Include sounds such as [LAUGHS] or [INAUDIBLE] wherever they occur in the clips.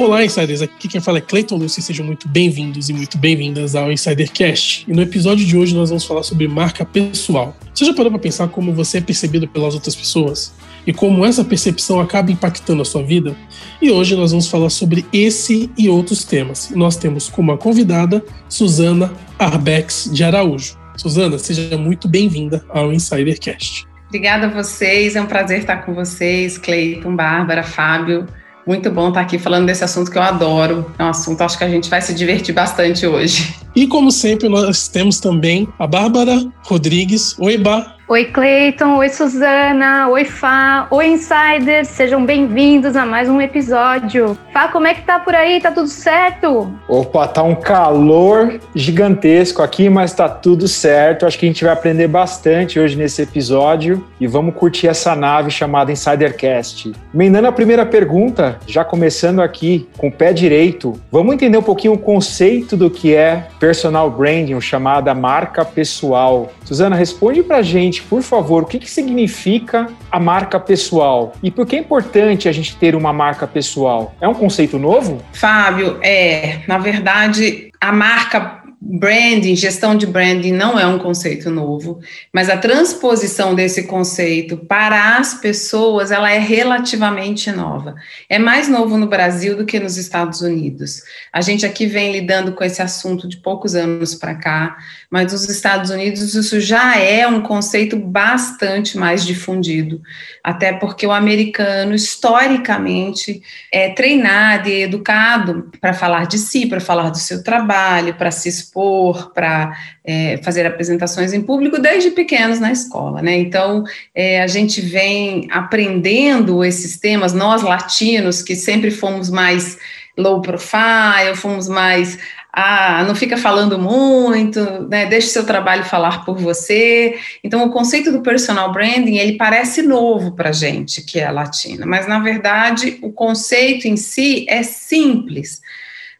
Olá, Insiders! Aqui quem fala é Cleiton Lúcio sejam muito bem-vindos e muito bem-vindas ao Insidercast. E no episódio de hoje nós vamos falar sobre marca pessoal. Você já parou para pensar como você é percebido pelas outras pessoas? E como essa percepção acaba impactando a sua vida? E hoje nós vamos falar sobre esse e outros temas. nós temos como a convidada Suzana Arbex de Araújo. Suzana, seja muito bem-vinda ao Insidercast. Obrigada a vocês, é um prazer estar com vocês, Cleiton, Bárbara, Fábio. Muito bom estar aqui falando desse assunto que eu adoro. É um assunto, acho que a gente vai se divertir bastante hoje. E como sempre, nós temos também a Bárbara Rodrigues. Oi, Bá. Oi, Cleiton. Oi, Suzana. Oi, Fá. Oi, Insiders. Sejam bem-vindos a mais um episódio. Fá, como é que tá por aí? Tá tudo certo? Opa, tá um calor gigantesco aqui, mas tá tudo certo. Acho que a gente vai aprender bastante hoje nesse episódio e vamos curtir essa nave chamada Insidercast. Emendando a primeira pergunta, já começando aqui com o pé direito, vamos entender um pouquinho o conceito do que é personal branding, chamada marca pessoal. Suzana, responde pra gente gente, por favor, o que, que significa a marca pessoal e por que é importante a gente ter uma marca pessoal? É um conceito novo? Fábio, é, na verdade, a marca branding, gestão de branding não é um conceito novo, mas a transposição desse conceito para as pessoas, ela é relativamente nova. É mais novo no Brasil do que nos Estados Unidos. A gente aqui vem lidando com esse assunto de poucos anos para cá, mas nos Estados Unidos isso já é um conceito bastante mais difundido, até porque o americano historicamente é treinado e educado para falar de si, para falar do seu trabalho, para se expor, para é, fazer apresentações em público desde pequenos na escola, né? Então é, a gente vem aprendendo esses temas, nós latinos que sempre fomos mais low profile, fomos mais ah, não fica falando muito, né? Deixe seu trabalho falar por você. Então, o conceito do personal branding ele parece novo para gente que é latina, mas na verdade o conceito em si é simples.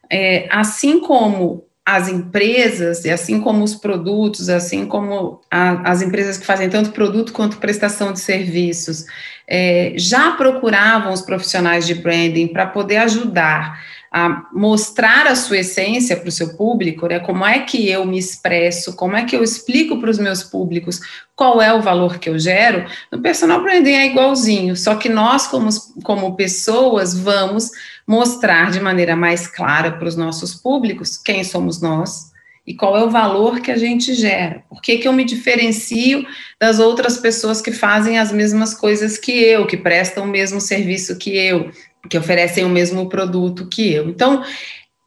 É, assim como as empresas, e assim como os produtos, assim como a, as empresas que fazem tanto produto quanto prestação de serviços, é, já procuravam os profissionais de branding para poder ajudar a mostrar a sua essência para o seu público, né? Como é que eu me expresso, como é que eu explico para os meus públicos qual é o valor que eu gero, no personal branding é igualzinho, só que nós, como, como pessoas, vamos mostrar de maneira mais clara para os nossos públicos quem somos nós e qual é o valor que a gente gera. Por que, que eu me diferencio das outras pessoas que fazem as mesmas coisas que eu, que prestam o mesmo serviço que eu, que oferecem o mesmo produto que eu. Então,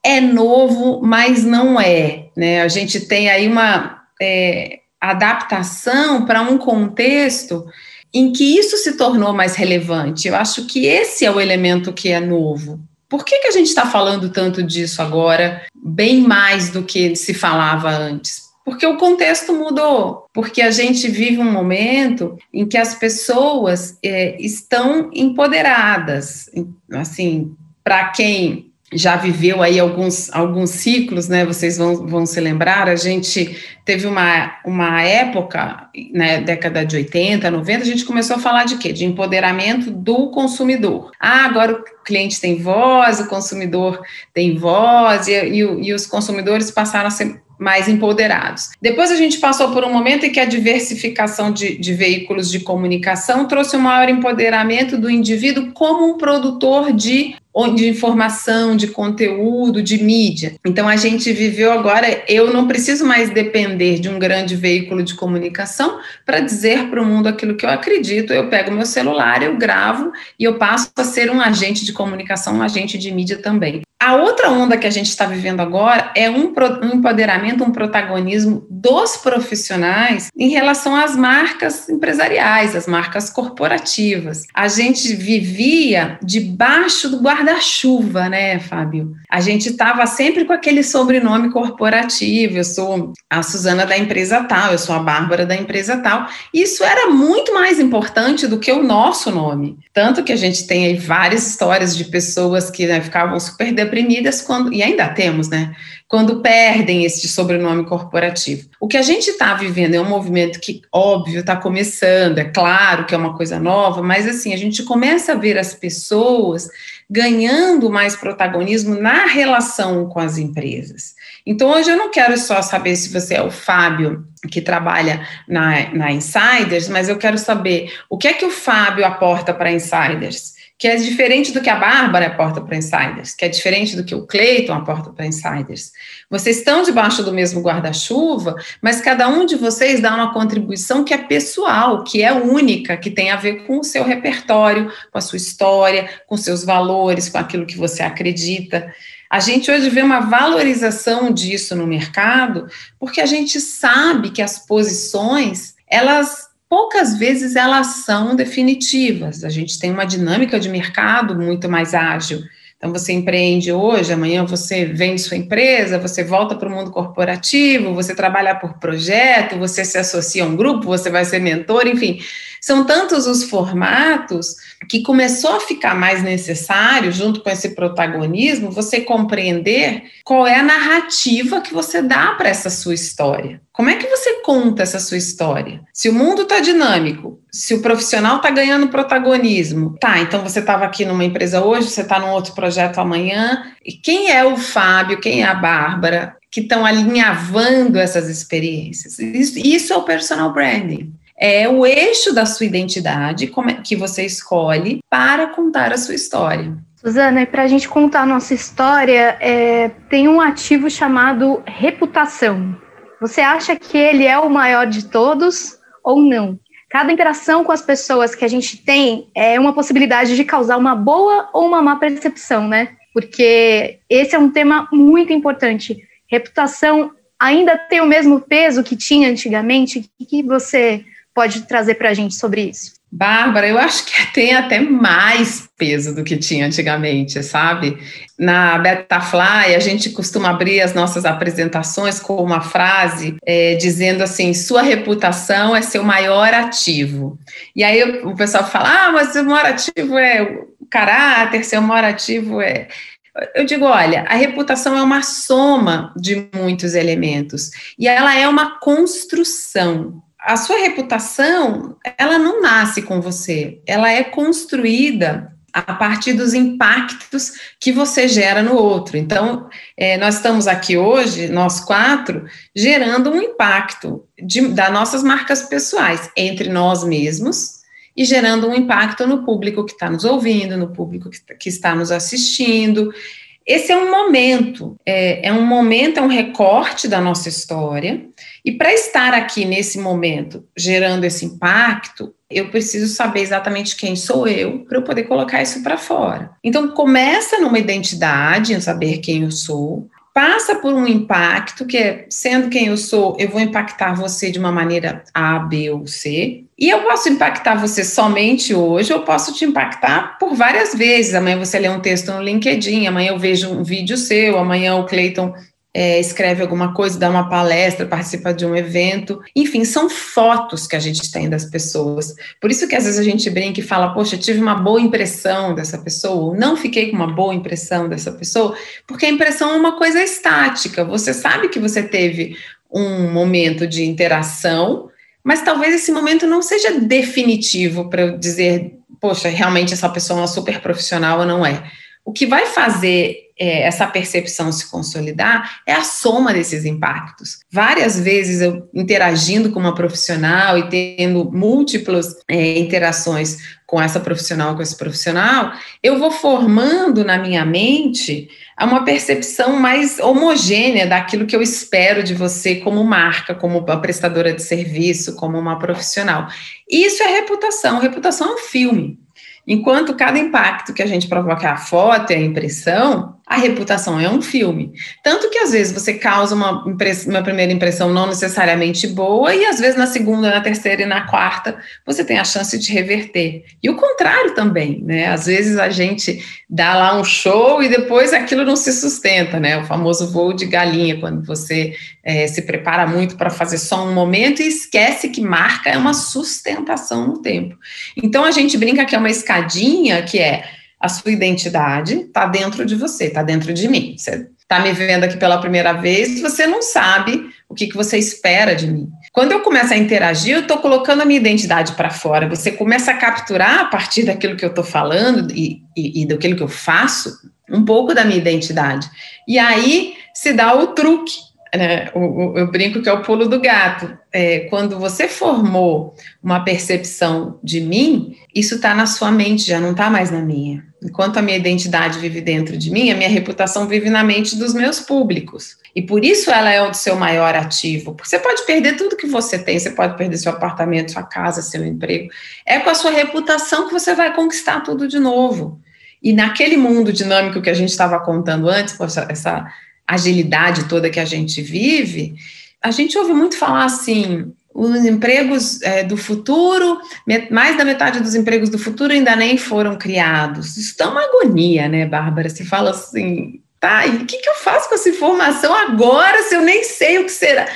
é novo, mas não é. Né? A gente tem aí uma é, adaptação para um contexto em que isso se tornou mais relevante. Eu acho que esse é o elemento que é novo. Por que, que a gente está falando tanto disso agora, bem mais do que se falava antes? Porque o contexto mudou, porque a gente vive um momento em que as pessoas é, estão empoderadas. Assim, para quem já viveu aí alguns, alguns ciclos, né? Vocês vão, vão se lembrar, a gente teve uma, uma época, né, década de 80, 90, a gente começou a falar de quê? De empoderamento do consumidor. Ah, agora o cliente tem voz, o consumidor tem voz, e, e, e os consumidores passaram a ser mais empoderados. Depois a gente passou por um momento em que a diversificação de, de, veículos de comunicação trouxe um maior empoderamento do indivíduo como um produtor de, de informação, de conteúdo, de mídia. Então a gente viveu agora, eu não preciso mais depender de um grande veículo de comunicação para dizer para o mundo aquilo que eu acredito. Eu pego meu celular, eu gravo e eu passo a ser um agente de comunicação, um agente de mídia também. A outra onda que a gente está vivendo agora é um, empoderamento, um protagonismo dos profissionais em relação às marcas empresariais, às marcas corporativas. A gente vivia debaixo do guarda-chuva, né, Fábio? A gente estava sempre com aquele sobrenome corporativo. Eu sou a Suzana da empresa tal, eu sou a Bárbara da empresa tal. Isso era muito mais importante do que o nosso nome. Tanto que a gente tem aí várias histórias de pessoas que né, ficavam super deprimidas quando, e ainda temos, né? Quando perdem esse sobrenome corporativo. O que a gente está vivendo é um movimento que, óbvio, está começando, é claro que é uma coisa nova, mas assim, a gente começa a ver as pessoas ganhando mais protagonismo na relação com as empresas. Então, hoje eu não quero só saber se você é o Fábio que trabalha na, na Insiders, mas eu quero saber o que é que o Fábio aporta para Insiders que é diferente do que a Bárbara aporta para insiders, que é diferente do que o Clayton aporta para insiders. Vocês estão debaixo do mesmo guarda-chuva, mas cada um de vocês dá uma contribuição que é pessoal, que é única, que tem a ver com o seu repertório, com a sua história, com seus valores, com aquilo que você acredita. A gente hoje vê uma valorização disso no mercado, porque a gente sabe que as posições, elas poucas vezes elas são definitivas. A gente tem uma dinâmica de mercado muito mais ágil. Então, você empreende hoje, amanhã você vende sua empresa, você volta para o mundo corporativo, você trabalha por projeto, você se associa a um grupo, você vai ser mentor, enfim. São tantos os formatos que começou a ficar mais necessário, junto com esse protagonismo, você compreender qual é a narrativa que você dá para essa sua história. Como é que você conta essa sua história? Se o mundo está dinâmico, se o profissional está ganhando protagonismo, tá, então você estava aqui numa empresa hoje, você está num outro projeto amanhã, e quem é o Fábio, quem é a Bárbara, que estão alinhavando essas experiências? Isso, isso é o personal branding é o eixo da sua identidade é que você escolhe para contar a sua história. Suzana, e para a gente contar a nossa história, é, tem um ativo chamado reputação. Você acha que ele é o maior de todos ou não? Cada interação com as pessoas que a gente tem é uma possibilidade de causar uma boa ou uma má percepção, né? Porque esse é um tema muito importante. Reputação ainda tem o mesmo peso que tinha antigamente? O que você pode trazer para a gente sobre isso? Bárbara, eu acho que tem até mais peso do que tinha antigamente, sabe? Na Betafly, a gente costuma abrir as nossas apresentações com uma frase é, dizendo assim: sua reputação é seu maior ativo. E aí o pessoal fala: ah, mas o maior ativo é o caráter, seu maior ativo é. Eu digo, olha, a reputação é uma soma de muitos elementos e ela é uma construção a sua reputação, ela não nasce com você, ela é construída a partir dos impactos que você gera no outro. Então, é, nós estamos aqui hoje, nós quatro, gerando um impacto de, das nossas marcas pessoais entre nós mesmos e gerando um impacto no público que está nos ouvindo, no público que, que está nos assistindo. Esse é um momento, é, é um momento, é um recorte da nossa história e para estar aqui nesse momento, gerando esse impacto, eu preciso saber exatamente quem sou eu para eu poder colocar isso para fora. Então, começa numa identidade, em saber quem eu sou, passa por um impacto, que é, sendo quem eu sou, eu vou impactar você de uma maneira A, B ou C. E eu posso impactar você somente hoje, eu posso te impactar por várias vezes. Amanhã você lê um texto no LinkedIn, amanhã eu vejo um vídeo seu, amanhã o Cleiton é, escreve alguma coisa, dá uma palestra, participa de um evento. Enfim, são fotos que a gente tem das pessoas. Por isso que às vezes a gente brinca e fala, poxa, tive uma boa impressão dessa pessoa, ou não fiquei com uma boa impressão dessa pessoa, porque a impressão é uma coisa estática. Você sabe que você teve um momento de interação, mas talvez esse momento não seja definitivo para eu dizer, poxa, realmente essa pessoa é uma super profissional ou não é. O que vai fazer é, essa percepção se consolidar é a soma desses impactos. Várias vezes eu interagindo com uma profissional e tendo múltiplas é, interações com essa profissional, com esse profissional, eu vou formando na minha mente uma percepção mais homogênea daquilo que eu espero de você como marca, como prestadora de serviço, como uma profissional. Isso é reputação. Reputação é um filme. Enquanto cada impacto que a gente provoca é a foto e a impressão, a reputação é um filme. Tanto que às vezes você causa uma, uma, primeira impressão não necessariamente boa, e às vezes na segunda, na terceira e na quarta você tem a chance de reverter. E o contrário também, né? Às vezes a gente dá lá um show e depois aquilo não se sustenta, né? O famoso voo de galinha, quando você é, se prepara muito para fazer só um momento e esquece que marca é uma sustentação no tempo. Então a gente brinca que é uma escadinha que é A sua identidade está dentro de você, está dentro de mim. Você está me vendo aqui pela primeira vez, você não sabe o que, que você espera de mim. Quando eu começo a interagir, eu estou colocando a minha identidade para fora. Você começa a capturar a partir daquilo que eu estou falando e, e, e daquilo que eu faço, um pouco da minha identidade. E aí se dá o truque. Né? O, eu brinco que é o pulo do gato. É, quando você formou uma percepção de mim, isso está na sua mente, já não está mais na minha. Enquanto a minha identidade vive dentro de mim, a minha reputação vive na mente dos meus públicos. E por isso ela é o seu maior ativo. Porque você pode perder tudo que você tem, você pode perder seu apartamento, sua casa, seu emprego. É com a sua reputação que você vai conquistar tudo de novo. E naquele mundo dinâmico que a gente estava contando antes, essa agilidade toda que a gente vive, a gente ouve muito falar assim: os empregos é, do futuro, mais da metade dos empregos do futuro ainda nem foram criados. Isso dá uma agonia, né, Bárbara? Você fala assim, tá, e o que, que eu faço com essa informação agora se eu nem sei o que será?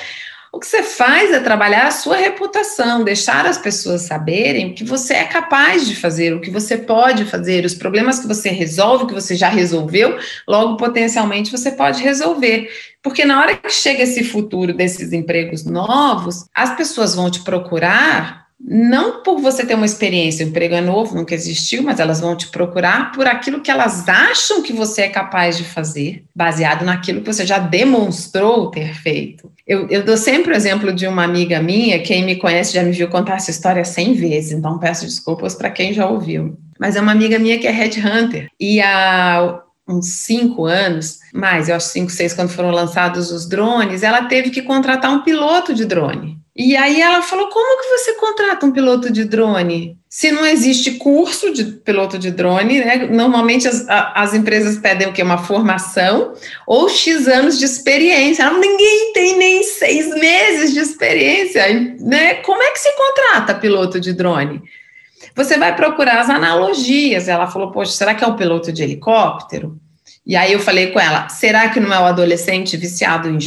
O que você faz é trabalhar a sua reputação, deixar as pessoas saberem o que você é capaz de fazer, o que você pode fazer, os problemas que você resolve, que você já resolveu, logo potencialmente você pode resolver. Porque na hora que chega esse futuro desses empregos novos, as pessoas vão te procurar não por você ter uma experiência, o emprego é novo, nunca existiu, mas elas vão te procurar por aquilo que elas acham que você é capaz de fazer, baseado naquilo que você já demonstrou ter feito. Eu, eu dou sempre o exemplo de uma amiga minha, quem me conhece já me viu contar essa história cem vezes, então peço desculpas para quem já ouviu. Mas é uma amiga minha que é headhunter, e há uns cinco anos, mais, eu acho cinco, seis, quando foram lançados os drones, ela teve que contratar um piloto de drone. E aí ela falou: como que você contrata um piloto de drone? Se não existe curso de piloto de drone, né? Normalmente as, as empresas pedem o quê? Uma formação ou X anos de experiência. Ninguém tem nem seis meses de experiência, né? Como é que se contrata piloto de drone? Você vai procurar as analogias. Ela falou: Poxa, será que é um piloto de helicóptero? E aí eu falei com ela, será que não é o adolescente viciado em,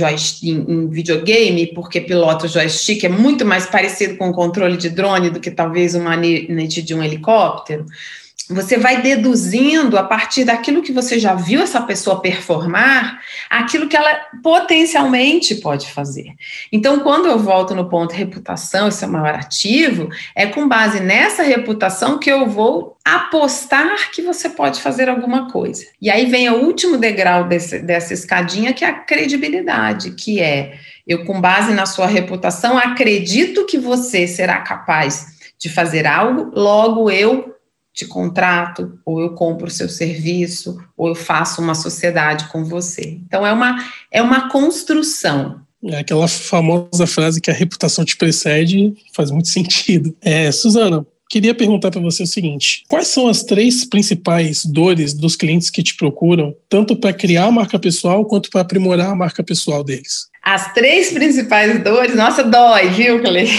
em, videogame, porque pilota o joystick é muito mais parecido com o controle de drone do que talvez uma manete de um helicóptero? Você vai deduzindo a partir daquilo que você já viu essa pessoa performar, aquilo que ela potencialmente pode fazer. Então, quando eu volto no ponto reputação, esse é o maior ativo, é com base nessa reputação que eu vou apostar que você pode fazer alguma coisa. E aí vem o último degrau desse, dessa escadinha, que é a credibilidade, que é eu, com base na sua reputação, acredito que você será capaz de fazer algo, logo eu te contrato, ou eu compro o seu serviço, ou eu faço uma sociedade com você. Então é uma, é uma construção. É aquela famosa frase que a reputação te precede faz muito sentido. É, Suzana, queria perguntar para você o seguinte: quais são as três principais dores dos clientes que te procuram, tanto para criar a marca pessoal quanto para aprimorar a marca pessoal deles? As três principais dores, nossa, dói, viu, Clay?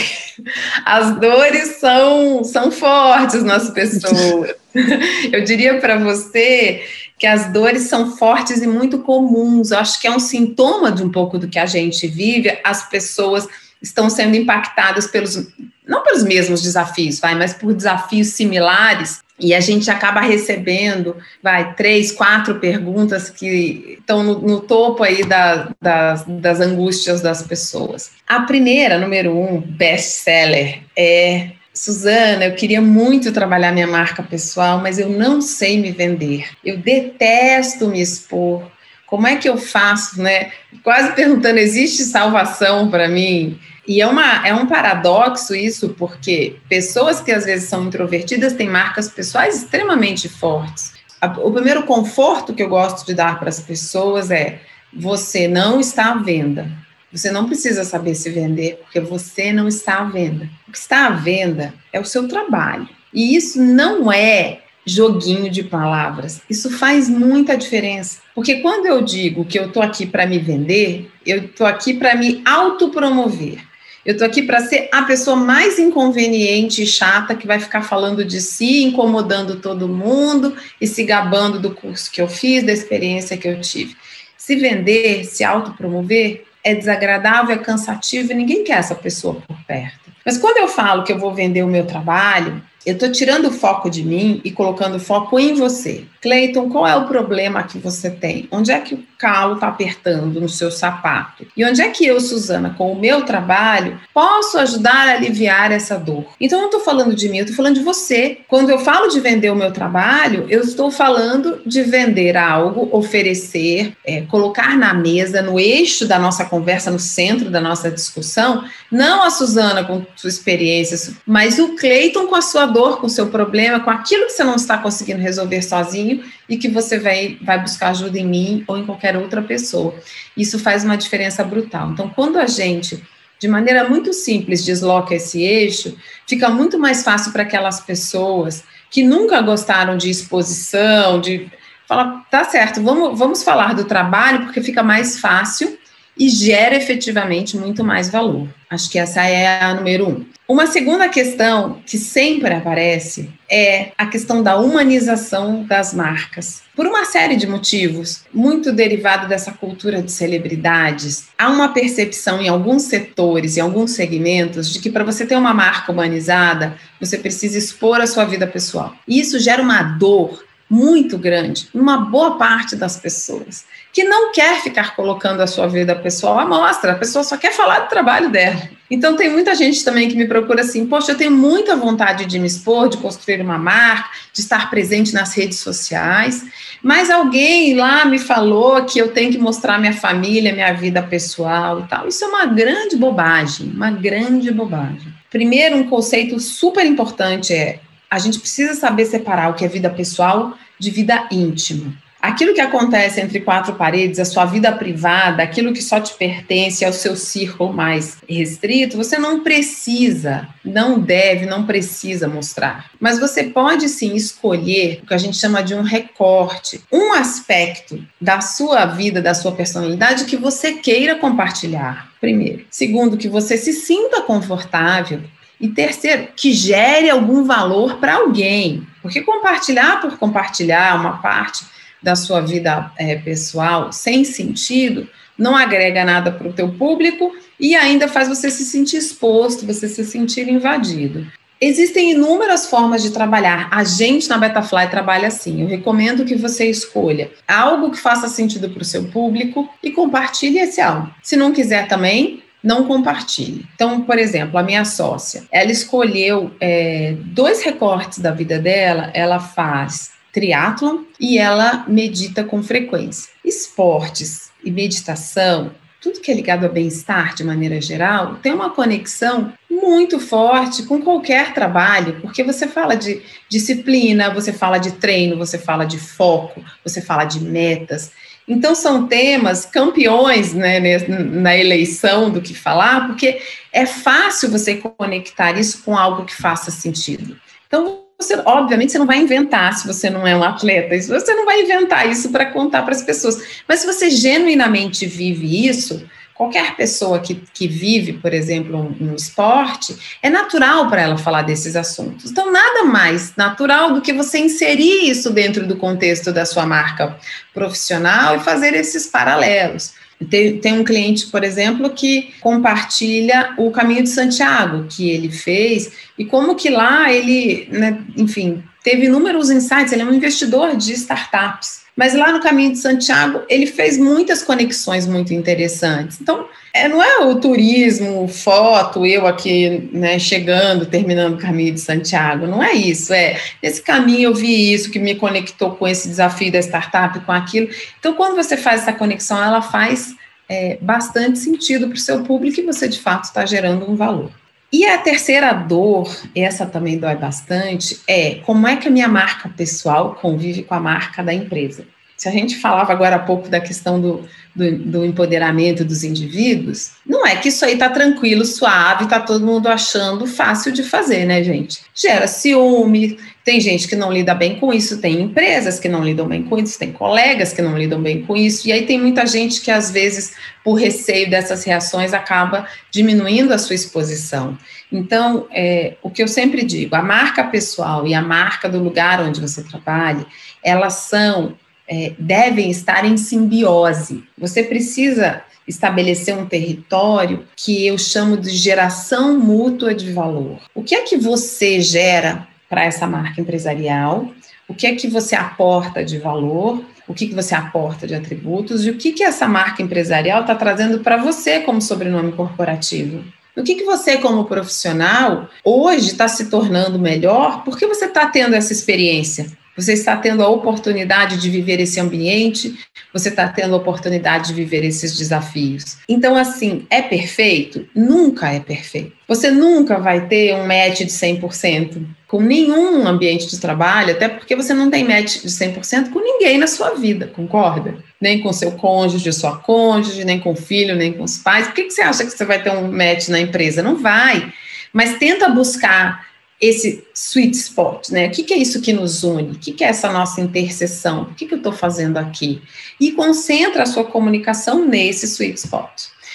As dores são, são fortes nas pessoas. [LAUGHS] Eu diria para você que as dores são fortes e muito comuns. Eu acho que é um sintoma de um pouco do que a gente vive. As pessoas estão sendo impactadas pelos, não pelos mesmos desafios, vai, mas por desafios similares e a gente acaba recebendo, vai, três, quatro perguntas que estão no, no topo aí da, das, das angústias das pessoas. A primeira, número um, best-seller, é Suzana, eu queria muito trabalhar minha marca pessoal, mas eu não sei me vender. Eu detesto me expor. Como é que eu faço, né? Quase perguntando, existe salvação para mim? E é, uma, é um paradoxo isso, porque pessoas que às vezes são introvertidas têm marcas pessoais extremamente fortes. O primeiro conforto que eu gosto de dar para as pessoas é: você não está à venda. Você não precisa saber se vender, porque você não está à venda. O que está à venda é o seu trabalho. E isso não é joguinho de palavras. Isso faz muita diferença. Porque quando eu digo que eu estou aqui para me vender, eu estou aqui para me autopromover. Eu estou aqui para ser a pessoa mais inconveniente e chata que vai ficar falando de si, incomodando todo mundo e se gabando do curso que eu fiz, da experiência que eu tive. Se vender, se autopromover, é desagradável, é cansativo e ninguém quer essa pessoa por perto. Mas quando eu falo que eu vou vender o meu trabalho, Eu estou tirando o foco de mim e colocando o foco em você. Cleiton, qual é o problema que você tem? Onde é que o calo está apertando no seu sapato? E onde é que eu, Suzana, com o meu trabalho, posso ajudar a aliviar essa dor? Então, eu não estou falando de mim, eu estou falando de você. Quando eu falo de vender o meu trabalho, eu estou falando de vender algo, oferecer, é, colocar na mesa, no eixo da nossa conversa, no centro da nossa discussão, não a Suzana com sua experiência, mas o Cleiton com a sua dor, com o seu problema, com aquilo que você não está conseguindo resolver sozinho e que você vai, vai buscar ajuda em mim ou em qualquer outra pessoa. Isso faz uma diferença brutal. Então, quando a gente, de maneira muito simples, desloca esse eixo, fica muito mais fácil para aquelas pessoas que nunca gostaram de exposição, de falar, tá certo, vamos, vamos falar do trabalho, porque fica mais fácil e gera efetivamente muito mais valor. Acho que essa é a número um. Uma segunda questão que sempre aparece é a questão da humanização das marcas. Por uma série de motivos, muito derivado dessa cultura de celebridades, há uma percepção em alguns setores, em alguns segmentos, de que para você ter uma marca humanizada, você precisa expor a sua vida pessoal. E isso gera uma dor muito grande, uma boa parte das pessoas, que não quer ficar colocando a sua vida pessoal à mostra, a pessoa só quer falar do trabalho dela. Então, tem muita gente também que me procura assim: poxa, eu tenho muita vontade de me expor, de construir uma marca, de estar presente nas redes sociais, mas alguém lá me falou que eu tenho que mostrar minha família, minha vida pessoal e tal. Isso é uma grande bobagem, uma grande bobagem. Primeiro, um conceito super importante é a gente precisa saber separar o que é vida pessoal de vida íntima. Aquilo que acontece entre quatro paredes, a sua vida privada, aquilo que só te pertence ao seu círculo mais restrito, você não precisa, não deve, não precisa mostrar. Mas você pode sim escolher o que a gente chama de um recorte, um aspecto da sua vida, da sua personalidade que você queira compartilhar. Primeiro. Segundo, que você se sinta confortável e terceiro, que gere algum valor para alguém. Porque compartilhar por compartilhar uma parte da sua vida é, pessoal sem sentido não agrega nada para o teu público e ainda faz você se sentir exposto, você se sentir invadido. Existem inúmeras formas de trabalhar. A gente na Betafly trabalha assim. Eu recomendo que você escolha algo que faça sentido para o seu público e compartilhe esse algo. Se não quiser também, não compartilhe. Então, por exemplo, a minha sócia, ela escolheu é, dois recortes da vida dela, ela faz triatlon e ela medita com frequência. Esportes e meditação, tudo que é ligado a bem-estar de maneira geral, tem uma conexão muito forte com qualquer trabalho, porque você fala de disciplina, você fala de treino, você fala de foco, você fala de metas. Então, são temas campeões né, na eleição do que falar, porque é fácil você conectar isso com algo que faça sentido. Então, você, obviamente, você não vai inventar se você não é um atleta, você não vai inventar isso para contar para as pessoas. Mas se você genuinamente vive isso, qualquer pessoa que, que vive, por exemplo, um, um esporte, é natural para ela falar desses assuntos. Então, nada mais natural do que você inserir isso dentro do contexto da sua marca profissional e fazer esses paralelos. Tem, tem, um cliente, por exemplo, que compartilha o caminho de Santiago que ele fez e como que lá ele, né, enfim, teve inúmeros insights. Ele é um investidor de startups. Mas lá no Caminho de Santiago, ele fez muitas conexões muito interessantes. Então, é, não é o turismo, foto, eu aqui, né, chegando, terminando o Caminho de Santiago, não é isso. É, nesse caminho eu vi isso que me conectou com esse desafio da startup, com aquilo. Então, quando você faz essa conexão, ela faz é, bastante sentido para o seu público e você, de fato, está gerando um valor. E a terceira dor, essa também dói bastante, é como é que a minha marca pessoal convive com a marca da empresa. Se a gente falava agora há pouco da questão do, do, do empoderamento dos indivíduos, não é que isso aí tá tranquilo, suave, tá todo mundo achando fácil de fazer, né, gente? Gera ciúme, tem gente que não lida bem com isso, tem empresas que não lidam bem com isso, tem colegas que não lidam bem com isso, e aí tem muita gente que, às vezes, por receio dessas reações, acaba diminuindo a sua exposição. Então, é, o que eu sempre digo, a marca pessoal e a marca do lugar onde você trabalha, elas são é, devem estar em simbiose. Você precisa estabelecer um território que eu chamo de geração mútua de valor. O que é que você gera para essa marca empresarial, o que é que você aporta de valor, o que, que você aporta de atributos e o que, que essa marca empresarial está trazendo para você como sobrenome corporativo. O que, que você, como profissional, hoje está se tornando melhor porque você está tendo essa experiência? Você está tendo a oportunidade de viver esse ambiente, você está tendo a oportunidade de viver esses desafios. Então, assim, é perfeito? Nunca é perfeito. Você nunca vai ter um match de 100% com nenhum ambiente de trabalho, até porque você não tem match de 100% com ninguém na sua vida, concorda? Nem com seu cônjuge, sua cônjuge, nem com o filho, nem com os pais. Por que, que você acha que você vai ter um match na empresa? Não vai. Mas tenta buscar esse sweet spot, né? O que, que, é isso que nos une? O que, que é essa nossa interseção? O que, que eu estou fazendo aqui? E concentra a sua comunicação nesse sweet spot.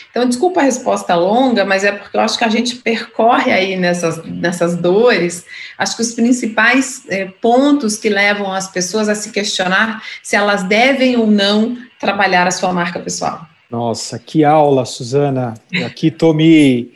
Então, desculpa a resposta longa, mas é porque eu acho que a gente percorre aí nessas, nessas dores, acho que os principais é, pontos que levam as pessoas a se questionar se elas devem ou não trabalhar a sua marca pessoal. Nossa, que aula, Suzana. Aqui estou me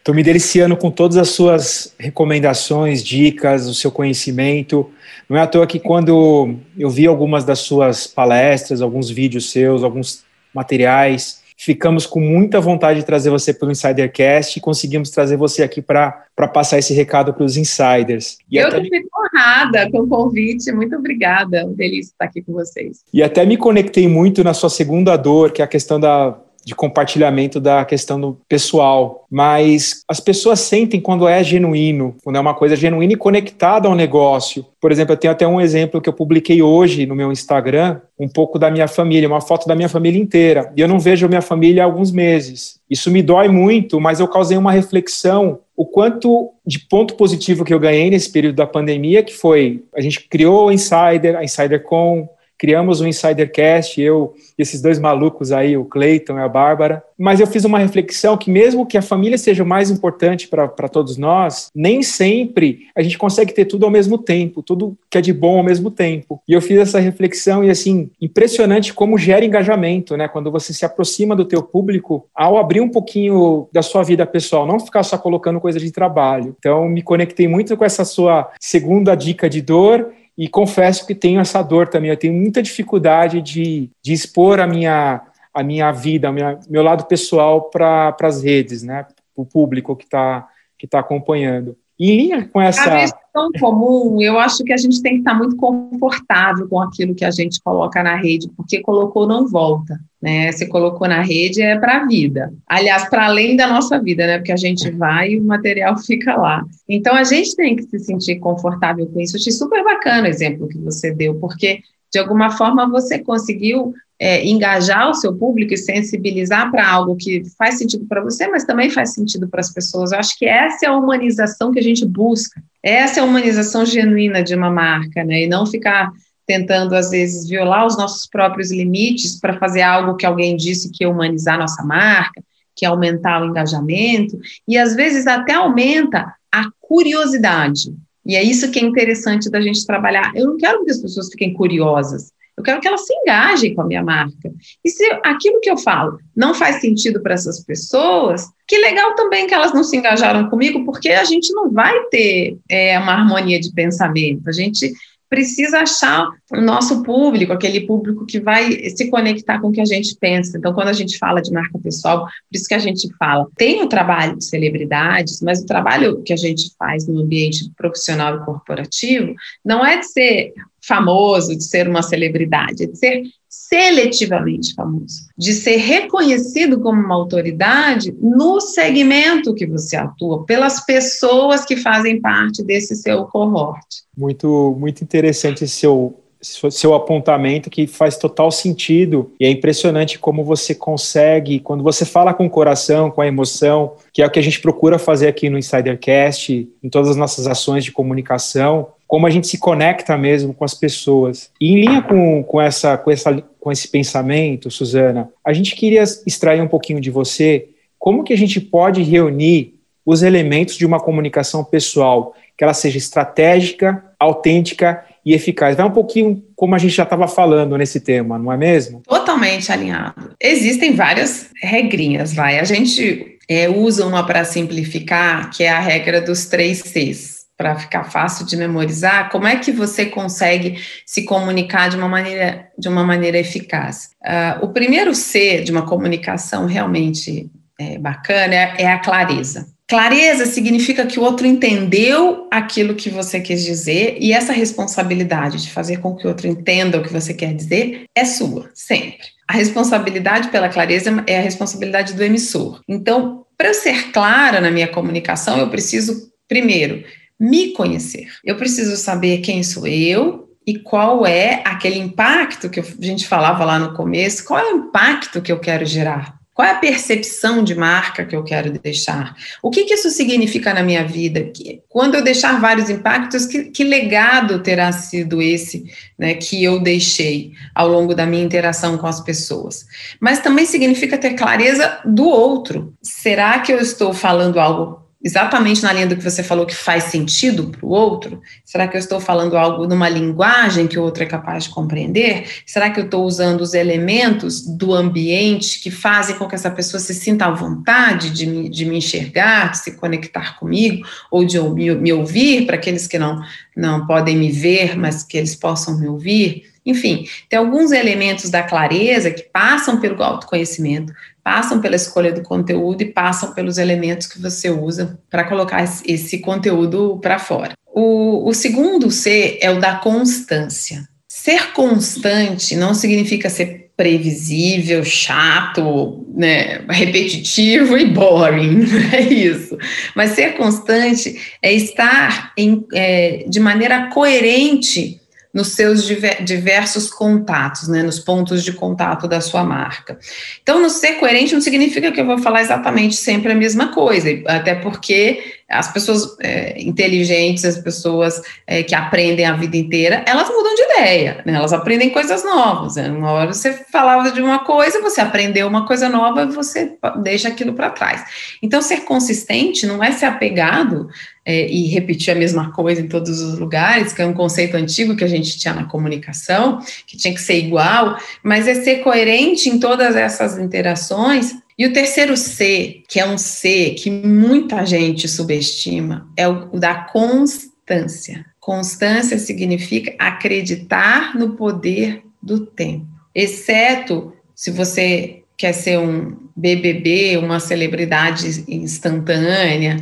Estou me deliciando com todas as suas recomendações, dicas, o seu conhecimento. Não é à toa que quando eu vi algumas das suas palestras, alguns vídeos seus, alguns materiais, ficamos com muita vontade de trazer você pelo Insidercast e conseguimos trazer você aqui para passar esse recado para os insiders. E eu até... fico honrada com o convite, muito obrigada, feliz estar aqui com vocês. E até me conectei muito na sua segunda dor, que é a questão da de compartilhamento da questão do pessoal, mas as pessoas sentem quando é genuíno, quando é uma coisa genuína e conectada ao negócio. Por exemplo, eu tenho até um exemplo que eu publiquei hoje no meu Instagram, um pouco da minha família, uma foto da minha família inteira. E eu não vejo minha família há alguns meses. Isso me dói muito, mas eu causei uma reflexão o quanto de ponto positivo que eu ganhei nesse período da pandemia, que foi a gente criou o Insider, a InsiderCon, criamos o Insidercast, eu e esses dois malucos aí, o Clayton e a Bárbara. Mas eu fiz uma reflexão que, mesmo que a família seja o mais importante para todos nós, nem sempre a gente consegue ter tudo ao mesmo tempo, tudo que é de bom ao mesmo tempo. E eu fiz essa reflexão e, assim, impressionante como gera engajamento, né? Quando você se aproxima do teu público, ao abrir um pouquinho da sua vida pessoal, não ficar só colocando coisa de trabalho. Então, me conectei muito com essa sua segunda dica de dor e confesso que tenho essa dor também. Eu tenho muita dificuldade de, de expor a minha, a minha vida, minha, meu lado pessoal para as redes, né? Para o público que está que tá acompanhando. Em linha com essa. A vez tão comum, eu acho que a gente tem que estar muito confortável com aquilo que a gente coloca na rede, porque colocou não volta, né? Se colocou na rede é para a vida. Aliás, para além da nossa vida, né? Porque a gente vai e o material [LAUGHS] fica lá. Então a gente tem que se sentir confortável com isso. Eu achei super bacana o exemplo que você deu, porque de alguma forma você conseguiu é, engajar o seu público e sensibilizar para algo que faz sentido para você, mas também faz sentido para as pessoas. Eu acho que essa é a humanização que a gente busca. Essa é a humanização genuína de uma marca, né? E não ficar tentando, às vezes, violar os nossos próprios limites para fazer algo que alguém disse que é humanizar nossa marca, que é aumentar o engajamento, e às vezes até aumenta a curiosidade. E é isso que é interessante da gente trabalhar. Eu não quero que as pessoas fiquem curiosas. Eu quero que elas se engajem com a minha marca. E se aquilo que eu falo não faz sentido para essas pessoas, que legal também que elas não se engajaram comigo, porque a gente não vai ter é, uma harmonia de pensamento. A gente precisa achar o nosso público, aquele público que vai se conectar com o que a gente pensa. Então, quando a gente fala de marca pessoal, por isso que a gente fala, tem o trabalho de celebridades, mas o trabalho que a gente faz no ambiente profissional e corporativo não é de ser famoso, de ser uma celebridade, de ser seletivamente famoso, de ser reconhecido como uma autoridade no segmento que você atua, pelas pessoas que fazem parte desse seu cohort. Muito, muito interessante esse seu seu apontamento que faz total sentido e é impressionante como você consegue, quando você fala com o coração, com a emoção, que é o que a gente procura fazer aqui no Insidercast, em todas as nossas ações de comunicação, como a gente se conecta mesmo com as pessoas. E em linha com, com, essa, com, essa, com esse pensamento, Suzana, a gente queria extrair um pouquinho de você como que a gente pode reunir os elementos de uma comunicação pessoal, que ela seja estratégica, autêntica e eficaz. Vai um pouquinho como a gente já estava falando nesse tema, não é mesmo? Totalmente alinhado. Existem várias regrinhas, vai. A gente é, usa uma para simplificar, que é a regra dos três Cs para ficar fácil de memorizar, como é que você consegue se comunicar de uma maneira, de uma maneira eficaz? Uh, o primeiro C de uma comunicação realmente é, bacana é, é a clareza. Clareza significa que o outro entendeu aquilo que você quis dizer e essa responsabilidade de fazer com que o outro entenda o que você quer dizer é sua, sempre. A responsabilidade pela clareza é a responsabilidade do emissor. Então, para eu ser clara na minha comunicação, eu preciso, primeiro, me conhecer. Eu preciso saber quem sou eu e qual é aquele impacto que a gente falava lá no começo, qual é o impacto que eu quero gerar. Qual é a percepção de marca que eu quero deixar? O que, que isso significa na minha vida? Quando eu deixar vários impactos, que, que legado terá sido esse né, que eu deixei ao longo da minha interação com as pessoas? Mas também significa ter clareza do outro. Será que eu estou falando algo exatamente na linha do que você falou que faz sentido para o outro? Será que eu estou falando algo numa linguagem que o outro é capaz de compreender? Será que eu estou usando os elementos do ambiente que fazem com que essa pessoa se sinta à vontade de me, de me enxergar, de se conectar comigo, ou de me, me ouvir, para aqueles que não, não podem me ver, mas que eles possam me ouvir? Enfim, tem alguns elementos da clareza que passam pelo autoconhecimento, passam pela escolha do conteúdo e passam pelos elementos que você usa para colocar esse conteúdo para fora. O, o segundo C é o da constância. Ser constante não significa ser previsível, chato, né, repetitivo e boring, [LAUGHS] é isso. Mas ser constante é estar em, é, de maneira coerente nos seus diversos contatos, né, nos pontos de contato da sua marca. Então, no ser coerente não significa que eu vou falar exatamente sempre a mesma coisa, até porque as pessoas é, inteligentes, as pessoas é, que aprendem a vida inteira, elas mudam de ideia, né? elas aprendem coisas novas. Né? Uma hora você falava de uma coisa, você aprendeu uma coisa nova, você deixa aquilo para trás. Então, ser consistente não é ser apegado é, e repetir a mesma coisa em todos os lugares, que é um conceito antigo que a gente tinha na comunicação, que tinha que ser igual, mas é ser coerente em todas essas interações e o terceiro C, que é um C que muita gente subestima, é o da constância. Constância significa acreditar no poder do tempo, exceto se você quer ser um BBB, uma celebridade instantânea,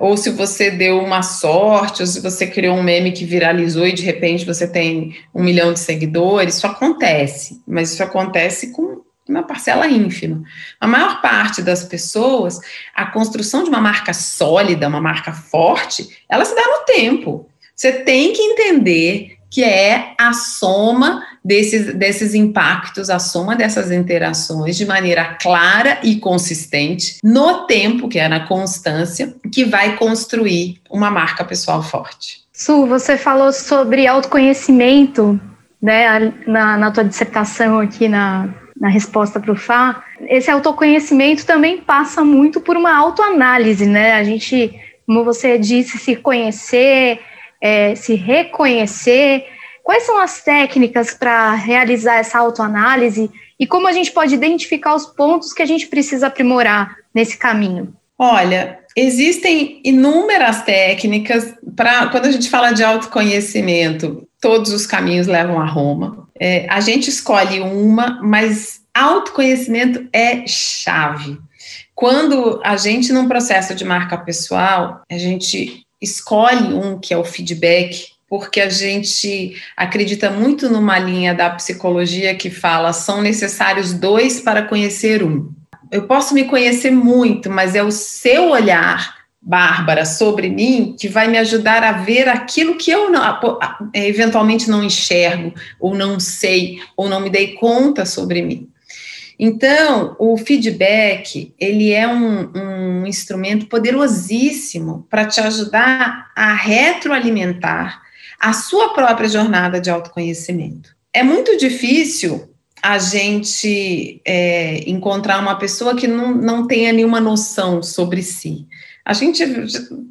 ou se você deu uma sorte, ou se você criou um meme que viralizou e de repente você tem um milhão de seguidores, isso acontece, mas isso acontece com uma parcela ínfima. A maior parte das pessoas, a construção de uma marca sólida, uma marca forte, ela se dá no tempo. Você tem que entender que é a soma desses, desses impactos, a soma dessas interações de maneira clara e consistente no tempo, que é na constância, que vai construir uma marca pessoal forte. Su, você falou sobre autoconhecimento, né, na, na tua dissertação aqui na, na resposta para o Fá, esse autoconhecimento também passa muito por uma autoanálise, né? A gente, como você disse, se conhecer, é, se reconhecer. Quais são as técnicas para realizar essa autoanálise e como a gente pode identificar os pontos que a gente precisa aprimorar nesse caminho? Olha, existem inúmeras técnicas para quando a gente fala de autoconhecimento, todos os caminhos levam a Roma. É, a gente escolhe uma, mas autoconhecimento é chave. Quando a gente, num processo de marca pessoal, a gente escolhe um que é o feedback, porque a gente acredita muito numa linha da psicologia que fala são necessários dois para conhecer um. Eu posso me conhecer muito, mas é o seu olhar Bárbara sobre mim que vai me ajudar a ver aquilo que eu não, eventualmente não enxergo, ou não sei, ou não me dei conta sobre mim. Então, o feedback, ele é um, um instrumento poderosíssimo para te ajudar a retroalimentar a sua própria jornada de autoconhecimento. É muito difícil a gente é, encontrar uma pessoa que não, não tenha nenhuma noção sobre si. A gente,